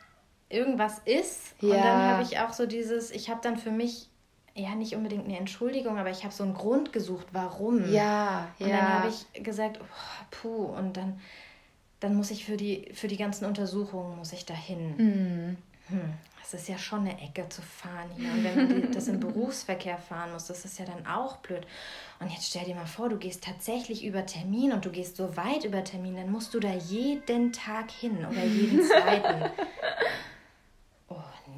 irgendwas ist. Und Ja. dann habe ich auch so dieses, ich habe dann für mich ja nicht unbedingt eine Entschuldigung, aber ich habe so einen Grund gesucht, warum. Ja, ja. Und dann habe ich gesagt, oh, puh, und dann, dann muss ich für die, für die ganzen Untersuchungen, muss ich dahin. Mhm. Hm, das ist ja schon eine Ecke zu fahren hier. Und wenn man die, das im Berufsverkehr fahren muss, das ist ja dann auch blöd. Und jetzt stell dir mal vor, du gehst tatsächlich über Termin und du gehst so weit über Termin, dann musst du da jeden Tag hin oder jeden zweiten. Oh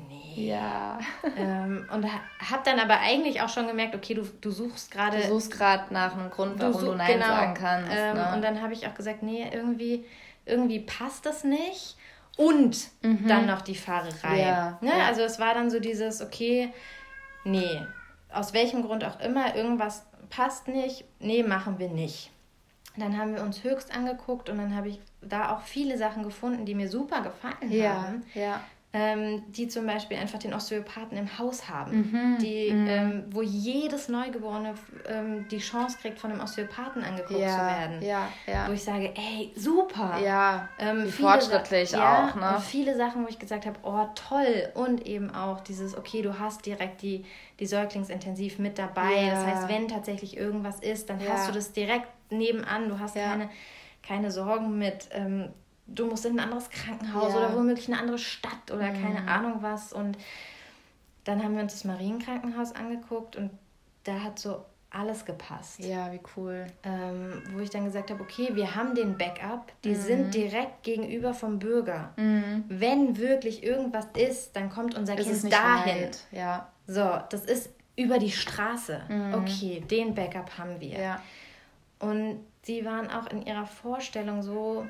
nee. Ja. Ähm, und ha- hab dann aber eigentlich auch schon gemerkt, okay, du, du suchst gerade Du suchst gerade nach einem Grund, warum du, such- Nein genau. sagen kannst. Ähm, ne? Und dann habe ich auch gesagt, nee, irgendwie, irgendwie passt das nicht. Und dann noch die Fahrerei. Mhm. Ja, ne? ja. Also es war dann so dieses, okay, nee, aus welchem Grund auch immer, irgendwas passt nicht, nee, machen wir nicht. Dann haben wir uns höchst angeguckt und dann habe ich da auch viele Sachen gefunden, die mir super gefallen Ja, haben. ja. Ähm, die zum Beispiel einfach den Osteopathen im Haus haben, Mhm, die, Ähm, wo jedes Neugeborene ähm, die Chance kriegt, von einem Osteopathen angeguckt Ja, zu werden. ja, ja. Wo ich sage, ey, super. Ja, Ähm, fortschrittlich Sa- auch, ne? Viele Sachen, wo ich gesagt habe, oh toll. Und eben auch dieses, okay, du hast direkt die, die Säuglingsintensiv mit dabei. Ja. Das heißt, wenn tatsächlich irgendwas ist, dann Ja. hast du das direkt nebenan. Du hast keine, keine Sorgen mit, ähm, du musst in ein anderes Krankenhaus Ja. Mhm. oder womöglich eine andere Stadt oder keine Ahnung was. Und dann haben wir uns das Marienkrankenhaus angeguckt und da hat so alles gepasst Ja, wie cool. ähm, wo ich dann gesagt habe, okay, wir haben den Backup, die sind direkt gegenüber vom Bürger. Wenn wirklich irgendwas ist, dann kommt unser Ist Kind dahin. weit. Ja, So, das ist über die Straße. Okay, den Backup haben wir. ja. Und sie waren auch in ihrer Vorstellung so,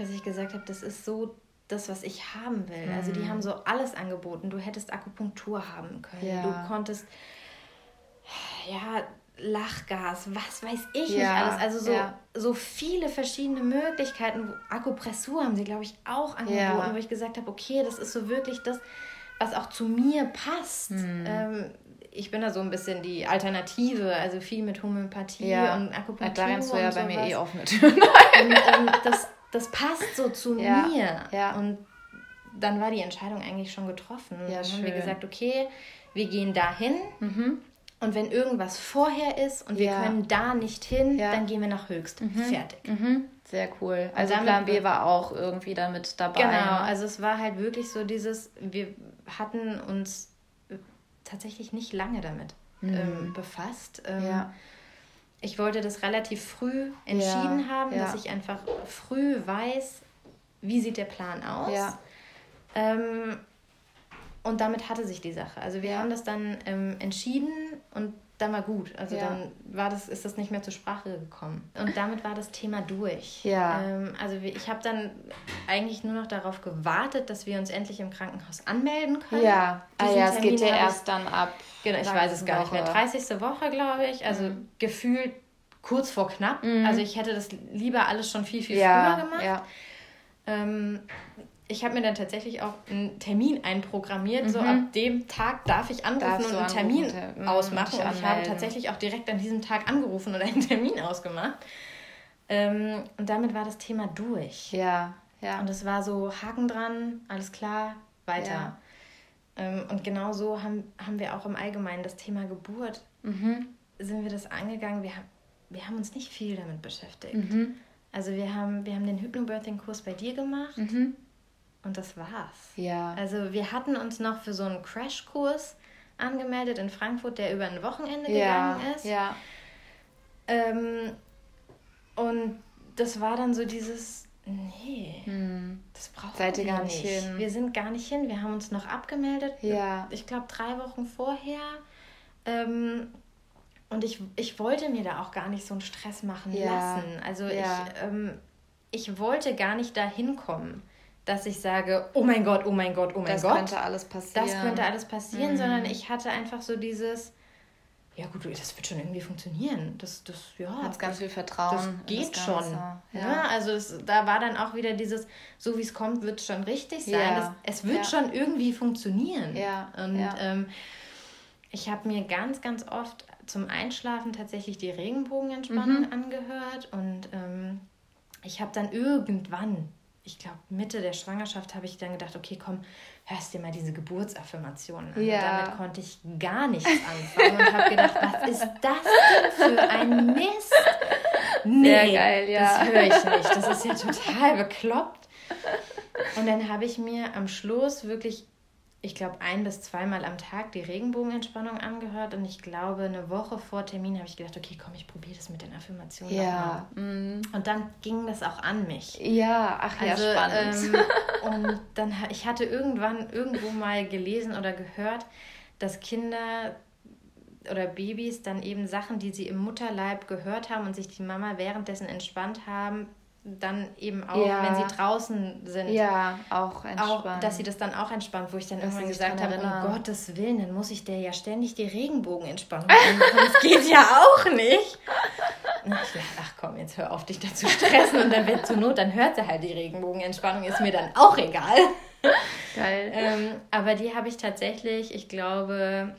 dass ich gesagt habe, das ist so das, was ich haben will. Also die haben so alles angeboten. Du hättest Akupunktur haben können. Ja. Du konntest, ja, Lachgas, was weiß ich nicht Ja, alles. Also so, ja. so viele verschiedene Möglichkeiten. Akupressur haben sie, glaube ich, auch angeboten, Ja. wo ich gesagt habe, okay, das ist so wirklich das, was auch zu mir passt. Hm. Ähm, ich bin da so ein bisschen die Alternative, also viel mit Homöopathie Ja. und Akupunktur. Da rennst du ja bei mir eh offene Türen. Und ähm, das, das passt so zu Ja, mir. ja. Und dann war die Entscheidung eigentlich schon getroffen. Ja, dann haben wir schön. gesagt, okay, wir gehen dahin. Und wenn irgendwas vorher ist und wir Ja. können da nicht hin, Ja. dann gehen wir nach Höchst. Fertig. Sehr cool. Also Plan B war auch irgendwie damit dabei. Genau, ne? also es war halt wirklich so dieses, wir hatten uns tatsächlich nicht lange damit ähm, befasst. Ähm, Mhm. Ja. Ich wollte das relativ früh entschieden Ja, haben, ja. dass ich einfach früh weiß, wie sieht der Plan aus. Ja. Ähm, und damit hatte sich die Sache. Also wir haben das dann ähm, entschieden und dann war gut. Also Ja. dann war das, ist das nicht mehr zur Sprache gekommen. Und damit war das Thema durch. Ja. Ähm, also ich habe dann eigentlich nur noch darauf gewartet, dass wir uns endlich im Krankenhaus anmelden können. Ja, ah, ja es geht Termin ja erst dann ab. Genau, ich weiß es gar nicht mehr. Woche. 30. Woche, glaube ich. Also Mhm. gefühlt kurz vor knapp. Also ich hätte das lieber alles schon viel, viel Ja, früher gemacht. ja. Ähm, ich habe mir dann tatsächlich auch einen Termin einprogrammiert. So ab dem Tag darf ich anrufen Mhm. Darfst und einen Termin anrufen, mhm, ausmachen. Und ich habe tatsächlich auch direkt an diesem Tag angerufen und einen Termin ausgemacht. Ähm, und damit war das Thema durch. Ja, ja. Und es war so Haken dran, alles klar, weiter. Ja. Ähm, und genau so haben, haben wir auch im Allgemeinen das Thema Geburt, Mhm. sind wir das angegangen. Wir haben, wir haben uns nicht viel damit beschäftigt. Mhm. Also wir haben, wir haben den Hypnobirthing-Kurs bei dir gemacht Mhm. Und das war's. Ja. Also wir hatten uns noch für so einen Crashkurs angemeldet in Frankfurt, der über ein Wochenende ja, gegangen ist. ja. Ähm, und das war dann so dieses, nee, Hm. das brauchen Seid wir gar nicht hin? Wir sind gar nicht hin. Wir haben uns noch abgemeldet. Ja. Ich glaube drei Wochen vorher. Ähm, und ich, ich wollte mir da auch gar nicht so einen Stress machen Ja. lassen. Also Ja. ich, ähm, ich wollte gar nicht dahin kommen, dass ich sage, oh mein Gott, oh mein Gott, oh mein Das Gott. könnte alles passieren. das könnte alles passieren, Mhm. sondern ich hatte einfach so dieses, ja gut, das wird schon irgendwie funktionieren. Das, das, ja. Hat ganz viel Vertrauen. Das geht das schon. Ja. Ja. also es, da war dann auch wieder dieses, so wie es kommt, wird es schon richtig sein. Ja. Das, es wird Ja. schon irgendwie funktionieren. Ja. Und. Ähm, ich habe mir ganz, ganz oft zum Einschlafen tatsächlich die Regenbogenentspannung Mhm. angehört und ähm, ich habe dann irgendwann, ich glaube Mitte der Schwangerschaft, habe ich dann gedacht, okay, komm, hörst dir mal diese Geburtsaffirmationen an. Ja. Und damit konnte ich gar nichts anfangen und habe gedacht, was ist das denn für ein Mist? Nee, Sehr geil, ja. das höre ich nicht. Das ist ja total bekloppt. Und dann habe ich mir am Schluss wirklich, ich glaube, ein bis zweimal am Tag die Regenbogenentspannung angehört. Und ich glaube, eine Woche vor Termin habe ich gedacht, okay, komm, ich probiere das mit den Affirmationen Ja. nochmal. Mhm. Und dann ging das auch an mich. Ja, ach ja, Also, spannend. ähm, und dann, ich hatte irgendwann irgendwo mal gelesen oder gehört, dass Kinder oder Babys dann eben Sachen, die sie im Mutterleib gehört haben und sich die Mama währenddessen entspannt haben, dann eben auch, Ja. wenn sie draußen sind, ja, auch auch, dass sie das dann auch entspannt, wo ich dann Dass irgendwann gesagt habe, um. Gottes Willen, dann muss ich der ja ständig die Regenbogenentspannung machen. Das geht ja auch nicht. Und ach komm, jetzt hör auf, dich da zu stressen und dann wird zur Not, dann hört sie halt die Regenbogenentspannung, ist mir dann auch egal. Geil. ähm, aber die habe ich tatsächlich, ich glaube,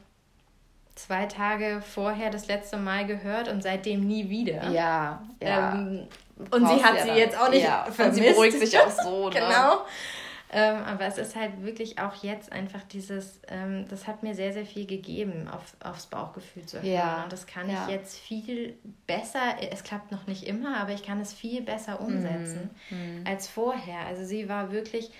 zwei Tage vorher das letzte Mal gehört und seitdem nie wieder. Ja, ja. Ähm, und sie hat ja sie dann. jetzt auch nicht ja, vermisst. Und sie beruhigt sich auch so. Ne? genau. Ähm, aber es ist halt wirklich auch jetzt einfach dieses, ähm, das hat mir sehr, sehr viel gegeben, auf, aufs Bauchgefühl zu hören. Ja. Und das kann ja. ich jetzt viel besser, es klappt noch nicht immer, aber ich kann es viel besser umsetzen mhm. als vorher. Also sie war wirklich,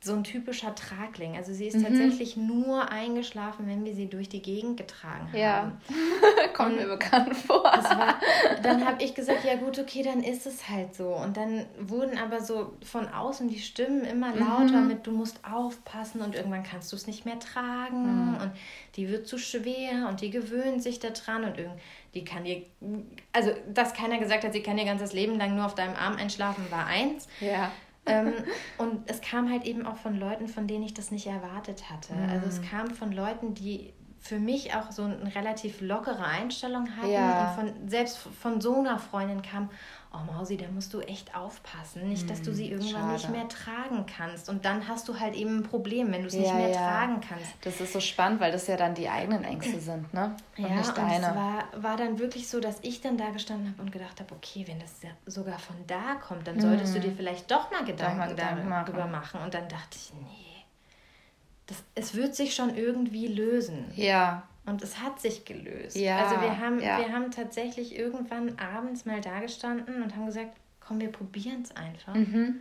so ein typischer Tragling. Also sie ist mhm. tatsächlich nur eingeschlafen, wenn wir sie durch die Gegend getragen haben. Ja, kommt mir bekannt vor. War, dann habe ich gesagt, ja gut, okay, dann ist es halt so. Und dann wurden aber so von außen die Stimmen immer lauter mhm. mit, du musst aufpassen und irgendwann kannst du es nicht mehr tragen mhm. und die wird zu schwer und die gewöhnt sich daran und irgendwie die kann dir, also dass keiner gesagt hat, sie kann ihr ganzes Leben lang nur auf deinem Arm einschlafen, war eins. Ja ähm, und es kam halt eben auch von Leuten, von denen ich das nicht erwartet hatte. Mhm. Also es kam von Leuten, die für mich auch so eine relativ lockere Einstellung hatten. Ja. Und von, selbst von so einer Freundin kam, oh Mausi, da musst du echt aufpassen. Nicht, dass du sie hm, irgendwann Schade. nicht mehr tragen kannst. Und dann hast du halt eben ein Problem, wenn du es ja, nicht mehr ja. tragen kannst. Das ist so spannend, weil das ja dann die eigenen Ängste sind, ne? Und ja, nicht deine. und es war, war dann wirklich so, dass ich dann da gestanden habe und gedacht habe, okay, wenn das sogar von da kommt, dann solltest mhm. du dir vielleicht doch mal Gedanken, mal Gedanken darüber machen. machen. Und dann dachte ich, nee, das, es wird sich schon irgendwie lösen. Ja. Und es hat sich gelöst. Ja, also wir haben, ja. wir haben tatsächlich irgendwann abends mal da gestanden und haben gesagt, komm, wir probieren es einfach. Mhm.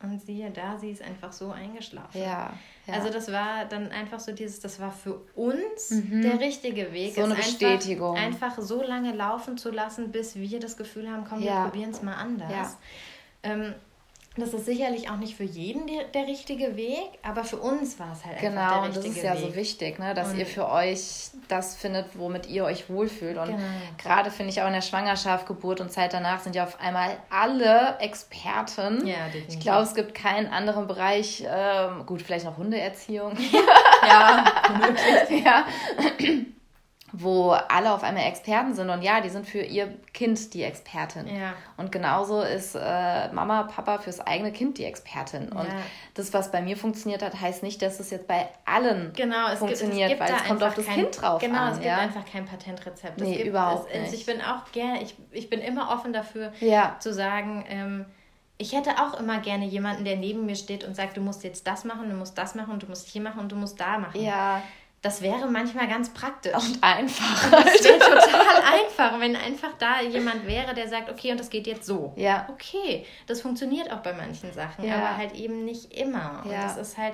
Und siehe da, sie ist einfach so eingeschlafen. Ja, ja, Also das war dann einfach so dieses, das war für uns mhm. der richtige Weg. So eine Bestätigung. Einfach, einfach, so lange laufen zu lassen, bis wir das Gefühl haben, komm, ja. wir probieren es mal anders. Ja. Ähm, das ist sicherlich auch nicht für jeden der, der richtige Weg, aber für uns war es halt genau, einfach der richtige Weg. Genau, und das ist ja Weg. so wichtig, ne? dass und ihr für euch das findet, womit ihr euch wohlfühlt. Und genau. gerade finde ich auch in der Schwangerschaft, Geburt und Zeit danach sind ja auf einmal alle Experten. Ja, definitiv. Ich glaube, es gibt keinen anderen Bereich, ähm, gut, vielleicht noch Hundeerziehung. ja, ja wo alle auf einmal Experten sind und ja, die sind für ihr Kind die Expertin. Ja. Und genauso ist äh, Mama, Papa fürs eigene Kind die Expertin. Und ja. das, was bei mir funktioniert hat, heißt nicht, dass es jetzt bei allen genau, es funktioniert, gibt, es weil es kommt auf das kein, Kind drauf genau, an. Genau, es ja? gibt einfach kein Patentrezept. Nee, gibt, überhaupt es, nicht. Ich bin auch gerne, ich, ich bin immer offen dafür, zu sagen, ähm, ich hätte auch immer gerne jemanden, der neben mir steht und sagt, du musst jetzt das machen, du musst das machen du musst hier machen und du musst da machen. Ja. Das wäre manchmal ganz praktisch. Und einfach. Das wäre total einfach, wenn einfach da jemand wäre, der sagt, okay, und das geht jetzt so. Ja. Okay, das funktioniert auch bei manchen Sachen, ja. aber halt eben nicht immer. Und ja. das ist halt,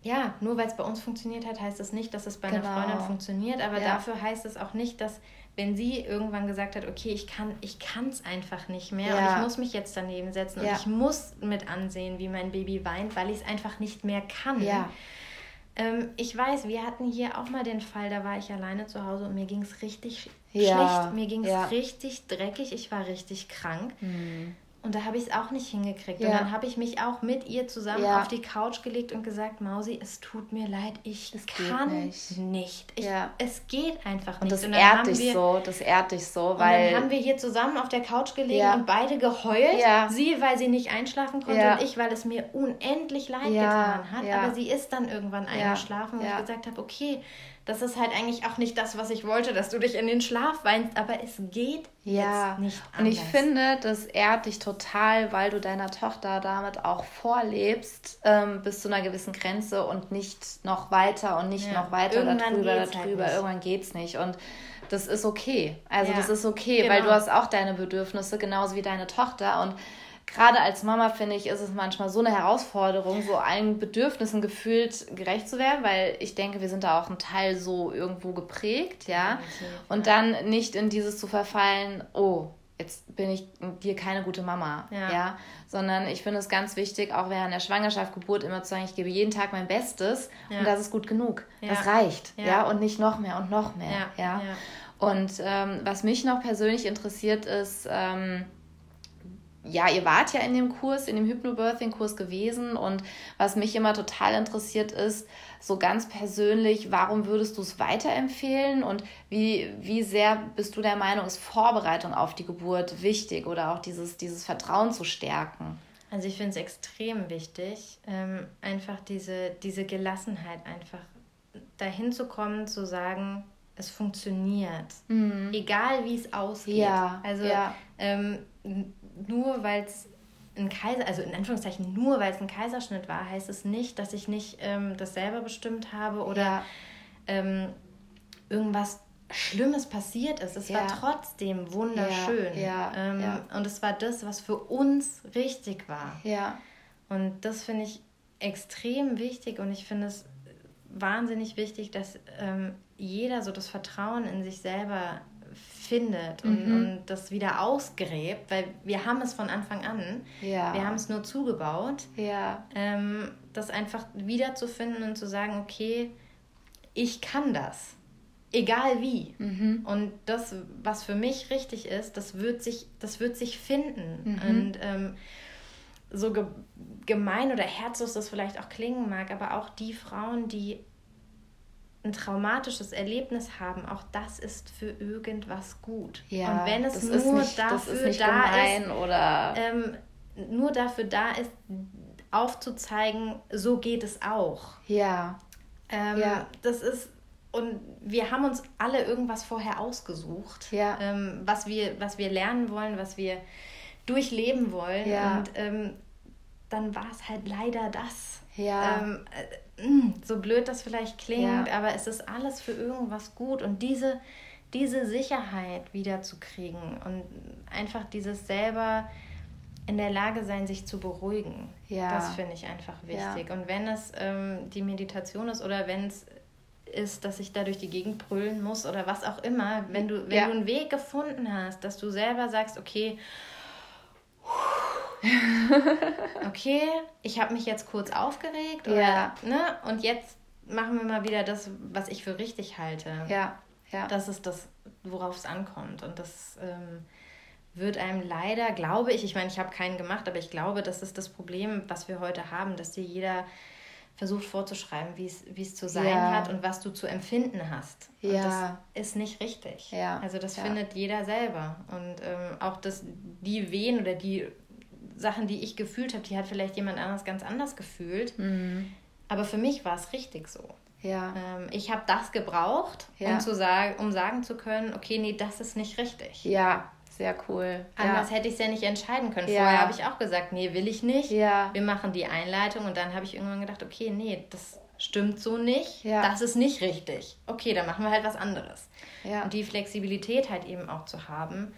ja, nur weil es bei uns funktioniert hat, heißt das nicht, dass es bei genau. einer Freundin funktioniert, aber ja. dafür heißt es auch nicht, dass wenn sie irgendwann gesagt hat, okay, ich kann ich es einfach nicht mehr ja. und ich muss mich jetzt daneben setzen und ich muss mit ansehen, wie mein Baby weint, weil ich es einfach nicht mehr kann. Ja. Ähm, ich weiß, wir hatten hier auch mal den Fall, da war ich alleine zu Hause und mir ging es richtig ja. schlecht. Mir ging es ja. richtig dreckig. Ich war richtig krank. Mhm. Und da habe ich es auch nicht hingekriegt. Ja. Und dann habe ich mich auch mit ihr zusammen ja. auf die Couch gelegt und gesagt, Mausi, es tut mir leid, ich es kann nicht. nicht. Ich, ja. Es geht einfach nicht. Und das ehrt dich wir, so, das ehrt dich so, weil... Und dann haben wir hier zusammen auf der Couch gelegen und beide geheult. Sie, weil sie nicht einschlafen konnte und ich, weil es mir unendlich leid getan hat. Aber sie ist dann irgendwann eingeschlafen und ich gesagt habe, okay, das ist halt eigentlich auch nicht das, was ich wollte, dass du dich in den Schlaf weinst, aber es geht ja. jetzt nicht anders. Und ich finde, das ehrt dich total, weil du deiner Tochter damit auch vorlebst, ähm, bis zu einer gewissen Grenze und nicht noch weiter und nicht ja. noch weiter Irgendwann darüber, darüber. Halt Irgendwann geht's nicht. Und das ist okay. Also ja. das ist okay, genau. weil du hast auch deine Bedürfnisse, genauso wie deine Tochter. Und gerade als Mama finde ich, ist es manchmal so eine Herausforderung, so allen Bedürfnissen gefühlt gerecht zu werden, weil ich denke, wir sind da auch ein Teil so irgendwo geprägt, ja. Und dann nicht in dieses zu verfallen, oh, jetzt bin ich dir keine gute Mama, ja. ja? Sondern ich finde es ganz wichtig, auch während der Schwangerschaft, Geburt immer zu sagen, ich gebe jeden Tag mein Bestes ja. und das ist gut genug. Ja. Das reicht, ja. ja, und nicht noch mehr und noch mehr, ja. Und ähm, was mich noch persönlich interessiert ist, ähm, ja, ihr wart ja in dem Kurs, in dem Hypnobirthing-Kurs gewesen und was mich immer total interessiert ist, so ganz persönlich, warum würdest du es weiterempfehlen und wie, wie sehr bist du der Meinung, ist Vorbereitung auf die Geburt wichtig oder auch dieses, dieses Vertrauen zu stärken? Also ich finde es extrem wichtig, ähm, einfach diese, diese Gelassenheit einfach dahin zu kommen, zu sagen, es funktioniert. Mhm. Egal wie es ausgeht. Ja, also ja. Ähm, nur weil es ein Kaiser, also in Anführungszeichen nur weil es ein Kaiserschnitt war, heißt es nicht, dass ich nicht ähm, das selber bestimmt habe oder ja. ähm, irgendwas Schlimmes passiert ist. Es ja. war trotzdem wunderschön. Ja. Ähm, und es war das, was für uns richtig war. Und das finde ich extrem wichtig und ich finde es wahnsinnig wichtig, dass ähm, jeder so das Vertrauen in sich selber findet und, mhm. und das wieder ausgräbt, weil wir haben es von Anfang an. Ja. Wir haben es nur zugebaut. Ja. Ähm, das einfach wiederzufinden und zu sagen, okay, ich kann das. Egal wie. Mhm. Und das, was für mich richtig ist, das wird sich, das wird sich finden. Mhm. Und ähm, so ge gemein oder herzlos das vielleicht auch klingen mag, aber auch die Frauen, die ein traumatisches Erlebnis haben, auch das ist für irgendwas gut. Ja, und wenn es nur nicht, dafür ist da ist, oder ähm, nur dafür da ist, aufzuzeigen, so geht es auch. Ja. Ähm, ja. Das ist und wir haben uns alle irgendwas vorher ausgesucht, ja. ähm, was wir was wir lernen wollen, was wir durchleben wollen ja. und ähm, dann war es halt leider das. Ja. So blöd das vielleicht klingt, ja. aber es ist alles für irgendwas gut und diese, diese Sicherheit wiederzukriegen und einfach dieses selber in der Lage sein, sich zu beruhigen. Ja. Das finde ich einfach wichtig. Ja. Und wenn es ähm, die Meditation ist oder wenn es ist, dass ich da durch die Gegend brüllen muss oder was auch immer, wenn du, wenn du einen Weg gefunden hast, dass du selber sagst, okay, okay, ich habe mich jetzt kurz aufgeregt oder, ja. ne? Und jetzt machen wir mal wieder das, was ich für richtig halte. Ja, ja. Das ist das, worauf es ankommt. Und das ähm, wird einem leider, glaube ich, ich meine, ich habe keinen gemacht, aber ich glaube, das ist das Problem, was wir heute haben, dass dir jeder versucht vorzuschreiben, wie es zu sein ja. hat und was du zu empfinden hast. Und ja. das ist nicht richtig. Ja. Also das ja. findet jeder selber. Und ähm, auch das, die Wehen oder die Sachen, die ich gefühlt habe, die hat vielleicht jemand anders ganz anders gefühlt. Mhm. Aber für mich war es richtig so. Ja. Ähm, ich habe das gebraucht, ja. um, zu sagen, um sagen zu können, okay, nee, das ist nicht richtig. Ja, sehr cool. Anders ja. hätte ich es ja nicht entscheiden können. Ja. Vorher habe ich auch gesagt, nee, will ich nicht. Ja. Wir machen die Einleitung und dann habe ich irgendwann gedacht, okay, nee, das stimmt so nicht. Ja. Das ist nicht richtig. Okay, dann machen wir halt was anderes. Ja. Und die Flexibilität halt eben auch zu haben,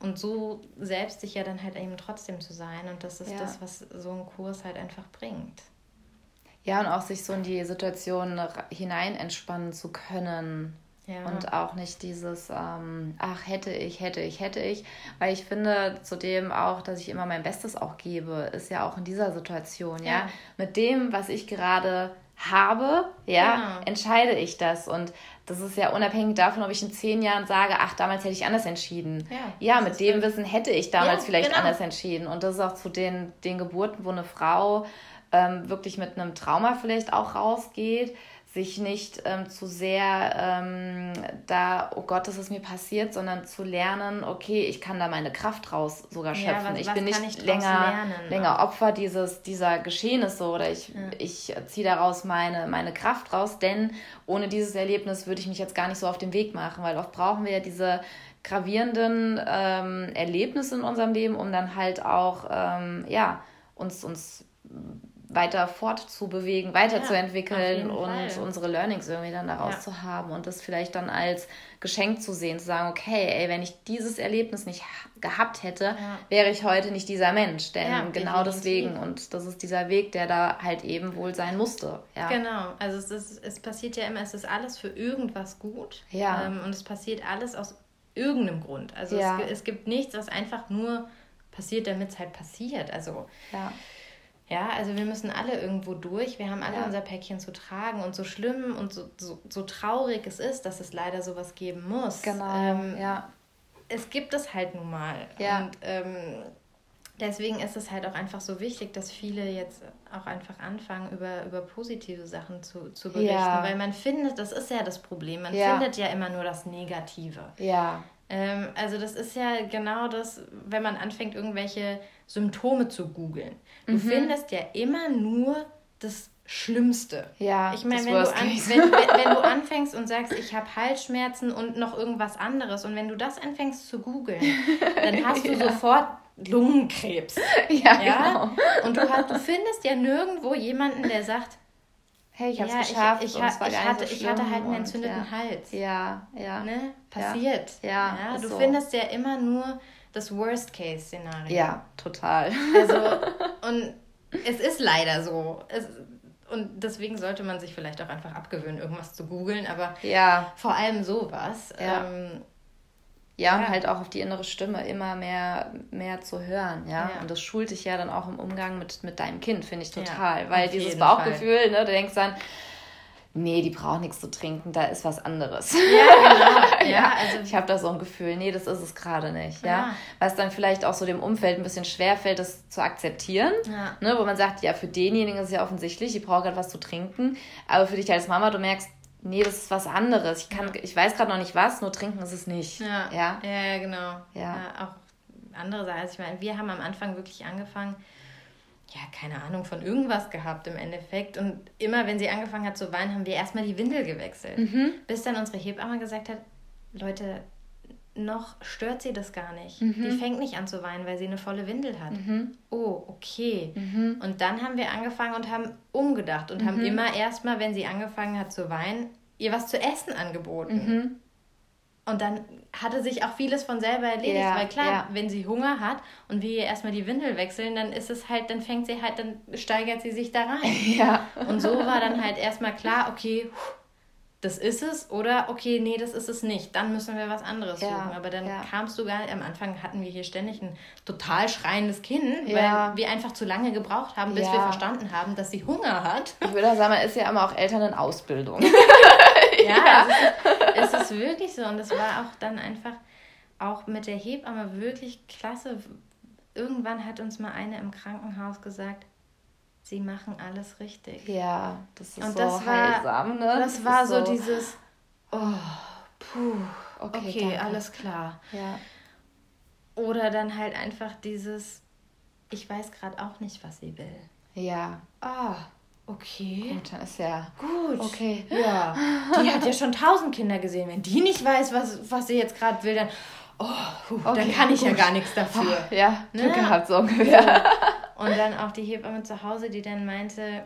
und so selbstsicher dann halt eben trotzdem zu sein. Und das ist ja. das, was so ein Kurs halt einfach bringt. Ja, und auch sich so in die Situation hinein entspannen zu können. Ja. Und auch nicht dieses, ähm, ach, hätte ich, hätte ich, hätte ich. Weil ich finde zudem auch, dass ich immer mein Bestes auch gebe, ist ja auch in dieser Situation, ja. ja? Mit dem, was ich gerade habe, ja, genau. entscheide ich das. Und das ist ja unabhängig davon, ob ich in zehn Jahren sage, ach, damals hätte ich anders entschieden. Ja, ja mit dem Wissen hätte ich damals ja, vielleicht genau. anders entschieden. Und das ist auch zu den, den Geburten, wo eine Frau ähm, wirklich mit einem Trauma vielleicht auch rausgeht sich nicht ähm, zu sehr ähm, da, oh Gott, das ist mir passiert, sondern zu lernen, okay, ich kann da meine Kraft raus sogar schöpfen. Ja, was, ich was bin nicht ich länger, länger Opfer dieses, dieser Geschehnisse oder ich, ja. ich ziehe daraus meine, meine Kraft raus, denn ohne dieses Erlebnis würde ich mich jetzt gar nicht so auf den Weg machen, weil oft brauchen wir ja diese gravierenden ähm, Erlebnisse in unserem Leben, um dann halt auch, ähm, ja, uns, uns weiter fortzubewegen, weiterzuentwickeln ja, und Fall. unsere Learnings irgendwie dann daraus ja. zu haben und das vielleicht dann als Geschenk zu sehen, zu sagen, okay, ey, wenn ich dieses Erlebnis nicht gehabt hätte, ja. wäre ich heute nicht dieser Mensch, denn genau deswegen und das ist dieser Weg, der da halt eben wohl sein musste. Genau, also es, ist, es passiert ja immer, es ist alles für irgendwas gut ja. Ähm, und es passiert alles aus irgendeinem Grund. Also es, es gibt nichts, was einfach nur passiert, damit es halt passiert. Also ja. Ja, also wir müssen alle irgendwo durch. Wir haben alle ja. unser Päckchen zu tragen. Und so schlimm und so, so, so traurig es ist, dass es leider sowas geben muss. Genau, ähm, ja. Es gibt es halt nun mal. Ja. Und ähm, deswegen ist es halt auch einfach so wichtig, dass viele jetzt auch einfach anfangen, über, über positive Sachen zu, zu berichten. Ja. Weil man findet, das ist ja das Problem, man ja. findet ja immer nur das Negative. Ja. Ähm, also das ist ja genau das, wenn man anfängt, irgendwelche Symptome zu googeln. Du mhm. findest ja immer nur das Schlimmste. Ja, ich meine, wenn, du wenn, wenn, wenn, du anfängst und sagst, ich habe Halsschmerzen und noch irgendwas anderes und wenn du das anfängst zu googeln, dann hast du ja. sofort Lungenkrebs. Ja, ja? Genau. Und du, hast, du findest ja nirgendwo jemanden, der sagt, hey, ich habe es ja, geschafft. Ich, ich, ich, ich hatte, so ich hatte halt einen entzündeten ja. Hals. Ja, ja. Ne? Passiert. Ja, ja. Du so. findest ja immer nur das Worst-Case-Szenario. Ja, total. Also, und es ist leider so. Es, und deswegen sollte man sich vielleicht auch einfach abgewöhnen, irgendwas zu googeln, aber ja. vor allem sowas. Ja. Ähm, ja, und halt auch auf die innere Stimme immer mehr, mehr zu hören, ja? ja. Und das schult dich ja dann auch im Umgang mit, mit deinem Kind, finde ich total. Ja, Weil dieses Bauchgefühl, Fall. ne, du denkst dann, nee, die braucht nichts zu trinken, da ist was anderes. Ja, genau. ja, also ich habe da so ein Gefühl, nee, das ist es gerade nicht, ja? ja. Was dann vielleicht auch so dem Umfeld ein bisschen schwerfällt, das zu akzeptieren, ja. ne, wo man sagt, ja, für denjenigen ist es ja offensichtlich, die braucht gerade was zu trinken, aber für dich als Mama, du merkst, nee, das ist was anderes. Ich, kann, ich weiß gerade noch nicht was, nur trinken ist es nicht. Ja, ja, ja genau. Ja. ja. auch andere Sachen. Also ich meine, wir haben am Anfang wirklich angefangen, ja, keine Ahnung, von irgendwas gehabt im Endeffekt. Und immer, wenn sie angefangen hat zu weinen, haben wir erstmal die Windel gewechselt. Mhm. Bis dann unsere Hebamme gesagt hat, Leute, noch stört sie das gar nicht. Mhm. Die fängt nicht an zu weinen, weil sie eine volle Windel hat. Mhm. Oh, okay. Mhm. Und dann haben wir angefangen und haben umgedacht und haben mhm. immer erstmal, wenn sie angefangen hat zu weinen, ihr was zu essen angeboten. Und dann hatte sich auch vieles von selber erledigt, ja, weil klar, ja. wenn sie Hunger hat und wir ihr erstmal die Windel wechseln, dann ist es halt, dann fängt sie halt, dann steigert sie sich da rein. Ja. Und so war dann halt erstmal klar, okay, das ist es oder okay, nee, das ist es nicht. Dann müssen wir was anderes ja, suchen. Aber dann ja. kamst du gar. Am Anfang hatten wir hier ständig ein total schreiendes Kind, ja. weil wir einfach zu lange gebraucht haben, bis wir verstanden haben, dass sie Hunger hat. Ich würde sagen, man ist ja immer auch Eltern in Ausbildung. ja, Es, ist, es ist wirklich so. Und es war auch dann einfach auch mit der Hebamme wirklich klasse. Irgendwann hat uns mal eine im Krankenhaus gesagt, sie machen alles richtig. Ja, das ist und so das war, heilsam, ne? Das, das war so, so, dieses, oh, puh, okay, okay alles klar. Ja. Oder dann halt einfach dieses, ich weiß gerade auch nicht, was sie will. Ja. Ah, okay. Gut, dann ist ja. Gut. Okay. Ja. Die hat ja schon tausend Kinder gesehen. Wenn die nicht weiß, was, was sie jetzt gerade will, dann. Oh, puh, okay, dann kann ich gut. ja gar nichts dafür. Ja, Glück ne? gehabt so ungefähr. Ja. Und dann auch die Hebamme zu Hause, die dann meinte,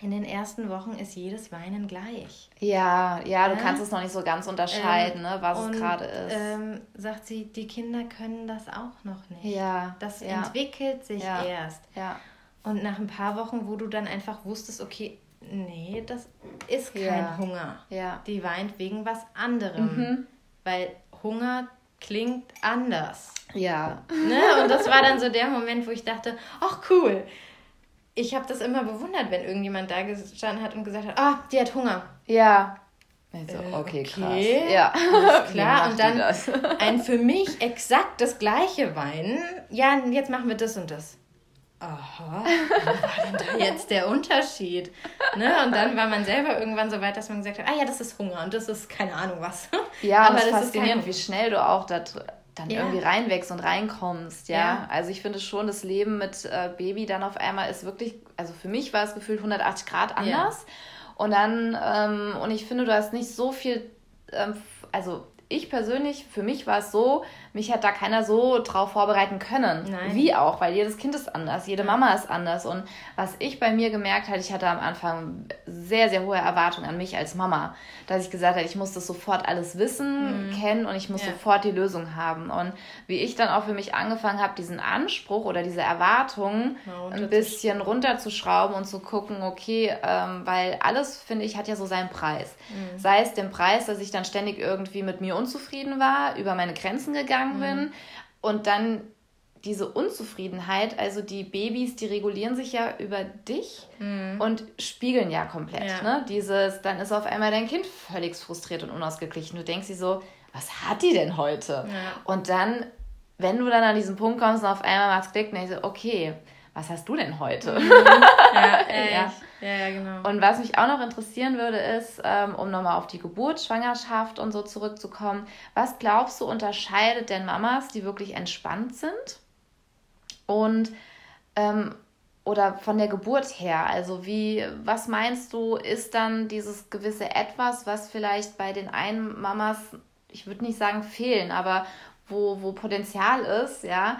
in den ersten Wochen ist jedes Weinen gleich. Ja, ja, du ja? kannst es noch nicht so ganz unterscheiden, ähm, ne, was und, es gerade ist. Ähm, sagt sie, die Kinder können das auch noch nicht. Ja. Das ja. entwickelt sich ja. erst. Ja. Und nach ein paar Wochen, wo du dann einfach wusstest, okay, nee, das ist kein ja. Hunger. Ja. Die weint wegen was anderem. Mhm. Weil Hunger klingt anders. Ja. Ne? Und das war dann so der Moment, wo ich dachte, ach cool. Ich habe das immer bewundert, wenn irgendjemand da gestanden hat und gesagt hat, ah, die hat Hunger. Ja. Also, okay, okay, krass. Ja, alles klar. Und dann ein für mich exakt das gleiche Weinen. Ja, jetzt machen wir das und das. Aha, wo war denn da jetzt der Unterschied? Ne? Und dann war man selber irgendwann so weit, dass man gesagt hat, ah ja, das ist Hunger und das ist keine Ahnung was. Ja, aber das ist faszinierend, wie schnell du auch da dann ja. irgendwie reinwächst und reinkommst, ja? ja. Also ich finde schon, das Leben mit äh, Baby dann auf einmal ist wirklich, also für mich war es gefühlt 180 Grad anders. Ja. Und dann, ähm, und ich finde, du hast nicht so viel, ähm, also ich persönlich, für mich war es so, mich hat da keiner so drauf vorbereiten können. Nein. Wie auch, weil jedes Kind ist anders, jede Mama ist anders. Und was ich bei mir gemerkt habe, ich hatte am Anfang sehr, sehr hohe Erwartungen an mich als Mama, dass ich gesagt habe, ich muss das sofort alles wissen, mhm. kennen und ich muss ja. sofort die Lösung haben. Und wie ich dann auch für mich angefangen habe, diesen Anspruch oder diese Erwartungen ja, ein bisschen runterzuschrauben und zu gucken, okay, ähm, weil alles, finde ich, hat ja so seinen Preis. Mhm. Sei es den Preis, dass ich dann ständig irgendwie mit mir unzufrieden war, über meine Grenzen gegangen mhm. bin und dann diese Unzufriedenheit, also die Babys, die regulieren sich ja über dich mhm. und spiegeln ja komplett. Ja. Ne? Dieses, dann ist auf einmal dein Kind völlig frustriert und unausgeglichen. Du denkst dir so, was hat die denn heute? Ja. Und dann wenn du dann an diesen Punkt kommst und auf einmal macht es Klick, ich so, okay, was hast du denn heute? Mhm. Ja, ja. Ja, ja, genau. Und was mich auch noch interessieren würde, ist, ähm, um nochmal auf die Geburt, Schwangerschaft und so zurückzukommen, was glaubst du, unterscheidet denn Mamas, die wirklich entspannt sind und ähm, oder von der Geburt her? Also wie, was meinst du, ist dann dieses gewisse Etwas, was vielleicht bei den einen Mamas, ich würde nicht sagen fehlen, aber wo, wo Potenzial ist, ja,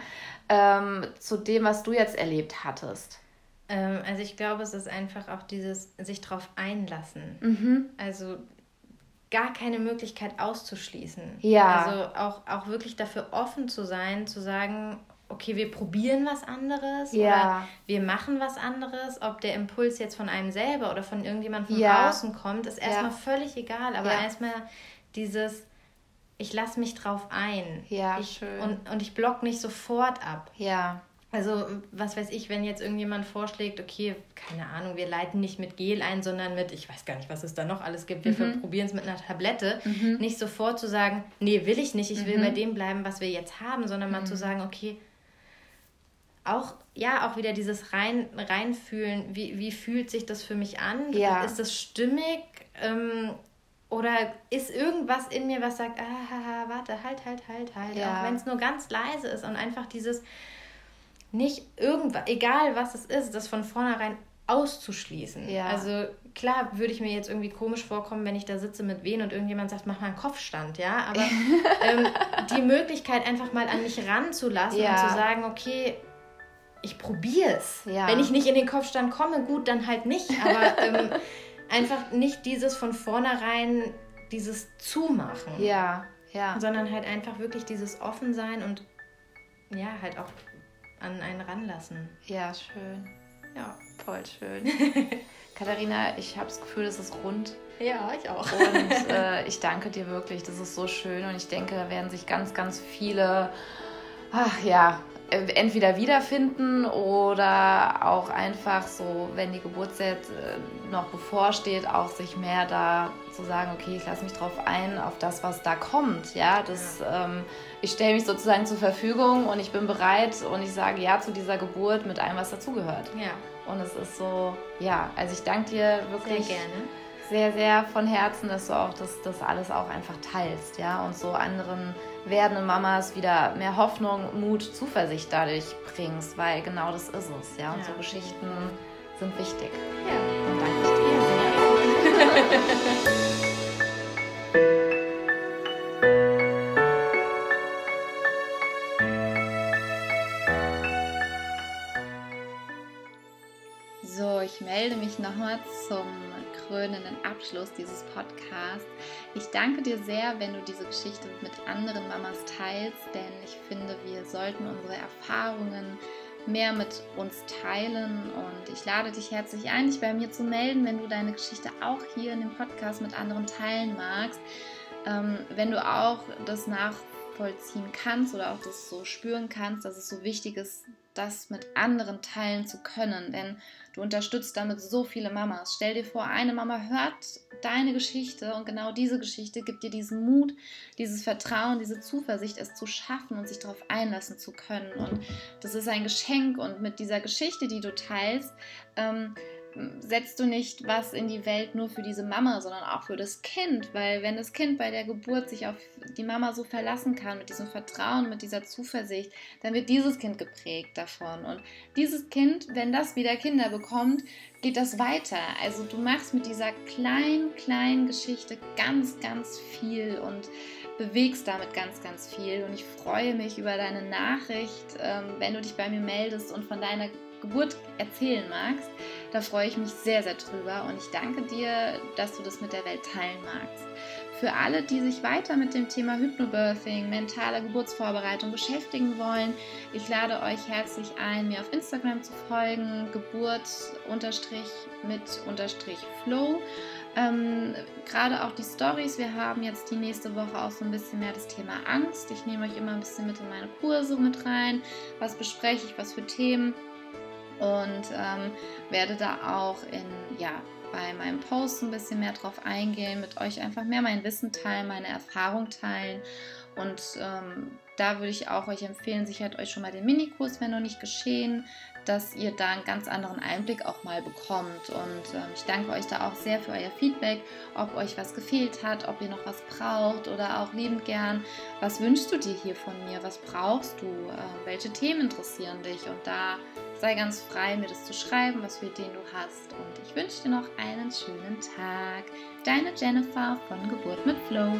ähm, zu dem, was du jetzt erlebt hattest? Ähm, also ich glaube, es ist einfach auch dieses sich drauf einlassen. Mhm. Also gar keine Möglichkeit auszuschließen. Ja. Also auch, auch wirklich dafür offen zu sein, zu sagen, okay, wir probieren was anderes ja. oder wir machen was anderes. Ob der Impuls jetzt von einem selber oder von irgendjemandem von ja. außen kommt, ist erstmal ja. völlig egal. Aber erstmal dieses, ich lasse mich drauf ein. Ja, ich, schön. Und, und ich block nicht sofort ab. Ja. Also, was weiß ich, wenn jetzt irgendjemand vorschlägt, okay, keine Ahnung, wir leiten nicht mit Gel ein, sondern mit, ich weiß gar nicht, was es da noch alles gibt, wir mhm. probieren es mit einer Tablette, mhm. nicht sofort zu sagen, nee, will ich nicht, ich will mhm. bei dem bleiben, was wir jetzt haben, sondern mal zu mhm. sagen, okay, auch, ja, auch wieder dieses rein, reinfühlen, wie, wie fühlt sich das für mich an? Ja. Ist das stimmig? Ähm, oder ist irgendwas in mir, was sagt, ah, warte, halt, halt, halt, halt. Ja. Auch wenn es nur ganz leise ist und einfach dieses nicht irgendwas, egal was es ist, das von vornherein auszuschließen. Ja. Also klar würde ich mir jetzt irgendwie komisch vorkommen, wenn ich da sitze mit wen und irgendjemand sagt, mach mal einen Kopfstand, ja. Aber ähm, die Möglichkeit einfach mal an mich ranzulassen ja. und zu sagen, okay, ich probiere es. Ja. Wenn ich nicht in den Kopfstand komme, gut, dann halt nicht. Aber ähm, einfach nicht dieses von vornherein, dieses Zumachen. Ja, ja. Sondern halt einfach wirklich dieses Offensein und ja, halt auch an einen ranlassen. Ja, schön. Ja. Voll schön. Katharina, ich habe das Gefühl, es ist rund. Ja, ich auch. Und äh, ich danke dir wirklich, das ist so schön und ich denke, da werden sich ganz, ganz viele, ach ja, entweder wiederfinden oder auch einfach so, wenn die Geburtszeit äh, noch bevorsteht, auch sich mehr da zu sagen, okay, ich lasse mich drauf ein, auf das, was da kommt. Ja, das, ja. Ähm, ich stelle mich sozusagen zur Verfügung und ich bin bereit und ich sage ja zu dieser Geburt mit allem, was dazugehört. Ja. Und es ist so, ja, also ich danke dir wirklich. Sehr gerne sehr, sehr von Herzen, dass du auch das, das alles auch einfach teilst, ja, und so anderen werdenden Mamas wieder mehr Hoffnung, Mut, Zuversicht dadurch bringst, weil genau das ist es, ja, und ja. so Geschichten sind wichtig. Ja. Und danke ich dir. So, ich melde mich nochmal zum krönenden Abschluss dieses Podcasts. Ich danke dir sehr, wenn du diese Geschichte mit anderen Mamas teilst, denn ich finde, wir sollten unsere Erfahrungen mehr mit uns teilen und ich lade dich herzlich ein, dich bei mir zu melden, wenn du deine Geschichte auch hier in dem Podcast mit anderen teilen magst. Ähm, wenn du auch das nachvollziehen kannst oder auch das so spüren kannst, dass es so wichtig ist, das mit anderen teilen zu können, denn du unterstützt damit so viele Mamas. Stell dir vor, eine Mama hört deine Geschichte und genau diese Geschichte gibt dir diesen Mut, dieses Vertrauen, diese Zuversicht, es zu schaffen und sich darauf einlassen zu können. Und das ist ein Geschenk und mit dieser Geschichte, die du teilst, ähm, setzt du nicht was in die Welt nur für diese Mama, sondern auch für das Kind, weil wenn das Kind bei der Geburt sich auf die Mama so verlassen kann, mit diesem Vertrauen, mit dieser Zuversicht, dann wird dieses Kind geprägt davon. Und dieses Kind, wenn das wieder Kinder bekommt, geht das weiter. Also du machst mit dieser kleinen, kleinen Geschichte ganz, ganz viel und bewegst damit ganz, ganz viel. Und ich freue mich über deine Nachricht, ähm, wenn du dich bei mir meldest und von deiner Geburt erzählen magst. Da freue ich mich sehr, sehr drüber und ich danke dir, dass du das mit der Welt teilen magst. Für alle, die sich weiter mit dem Thema Hypnobirthing, mentaler Geburtsvorbereitung beschäftigen wollen, ich lade euch herzlich ein, mir auf Instagram zu folgen, geburt mit flow. Ähm, Gerade auch die Stories. Wir haben jetzt die nächste Woche auch so ein bisschen mehr das Thema Angst. Ich nehme euch immer ein bisschen mit in meine Kurse mit rein. Was bespreche ich, was für Themen und ähm, werde da auch in, ja, bei meinem Post ein bisschen mehr drauf eingehen, mit euch einfach mehr mein Wissen teilen, meine Erfahrung teilen. Und ähm, da würde ich auch euch empfehlen, sichert euch schon mal den Minikurs, wenn noch nicht geschehen, dass ihr da einen ganz anderen Einblick auch mal bekommt. Und ähm, ich danke euch da auch sehr für euer Feedback, ob euch was gefehlt hat, ob ihr noch was braucht oder auch liebend gern, was wünschst du dir hier von mir, was brauchst du, äh, welche Themen interessieren dich? Und da sei ganz frei, mir das zu schreiben, was für Ideen du hast. Und ich wünsche dir noch einen schönen Tag. Deine Jennifer von Geburt mit Flow.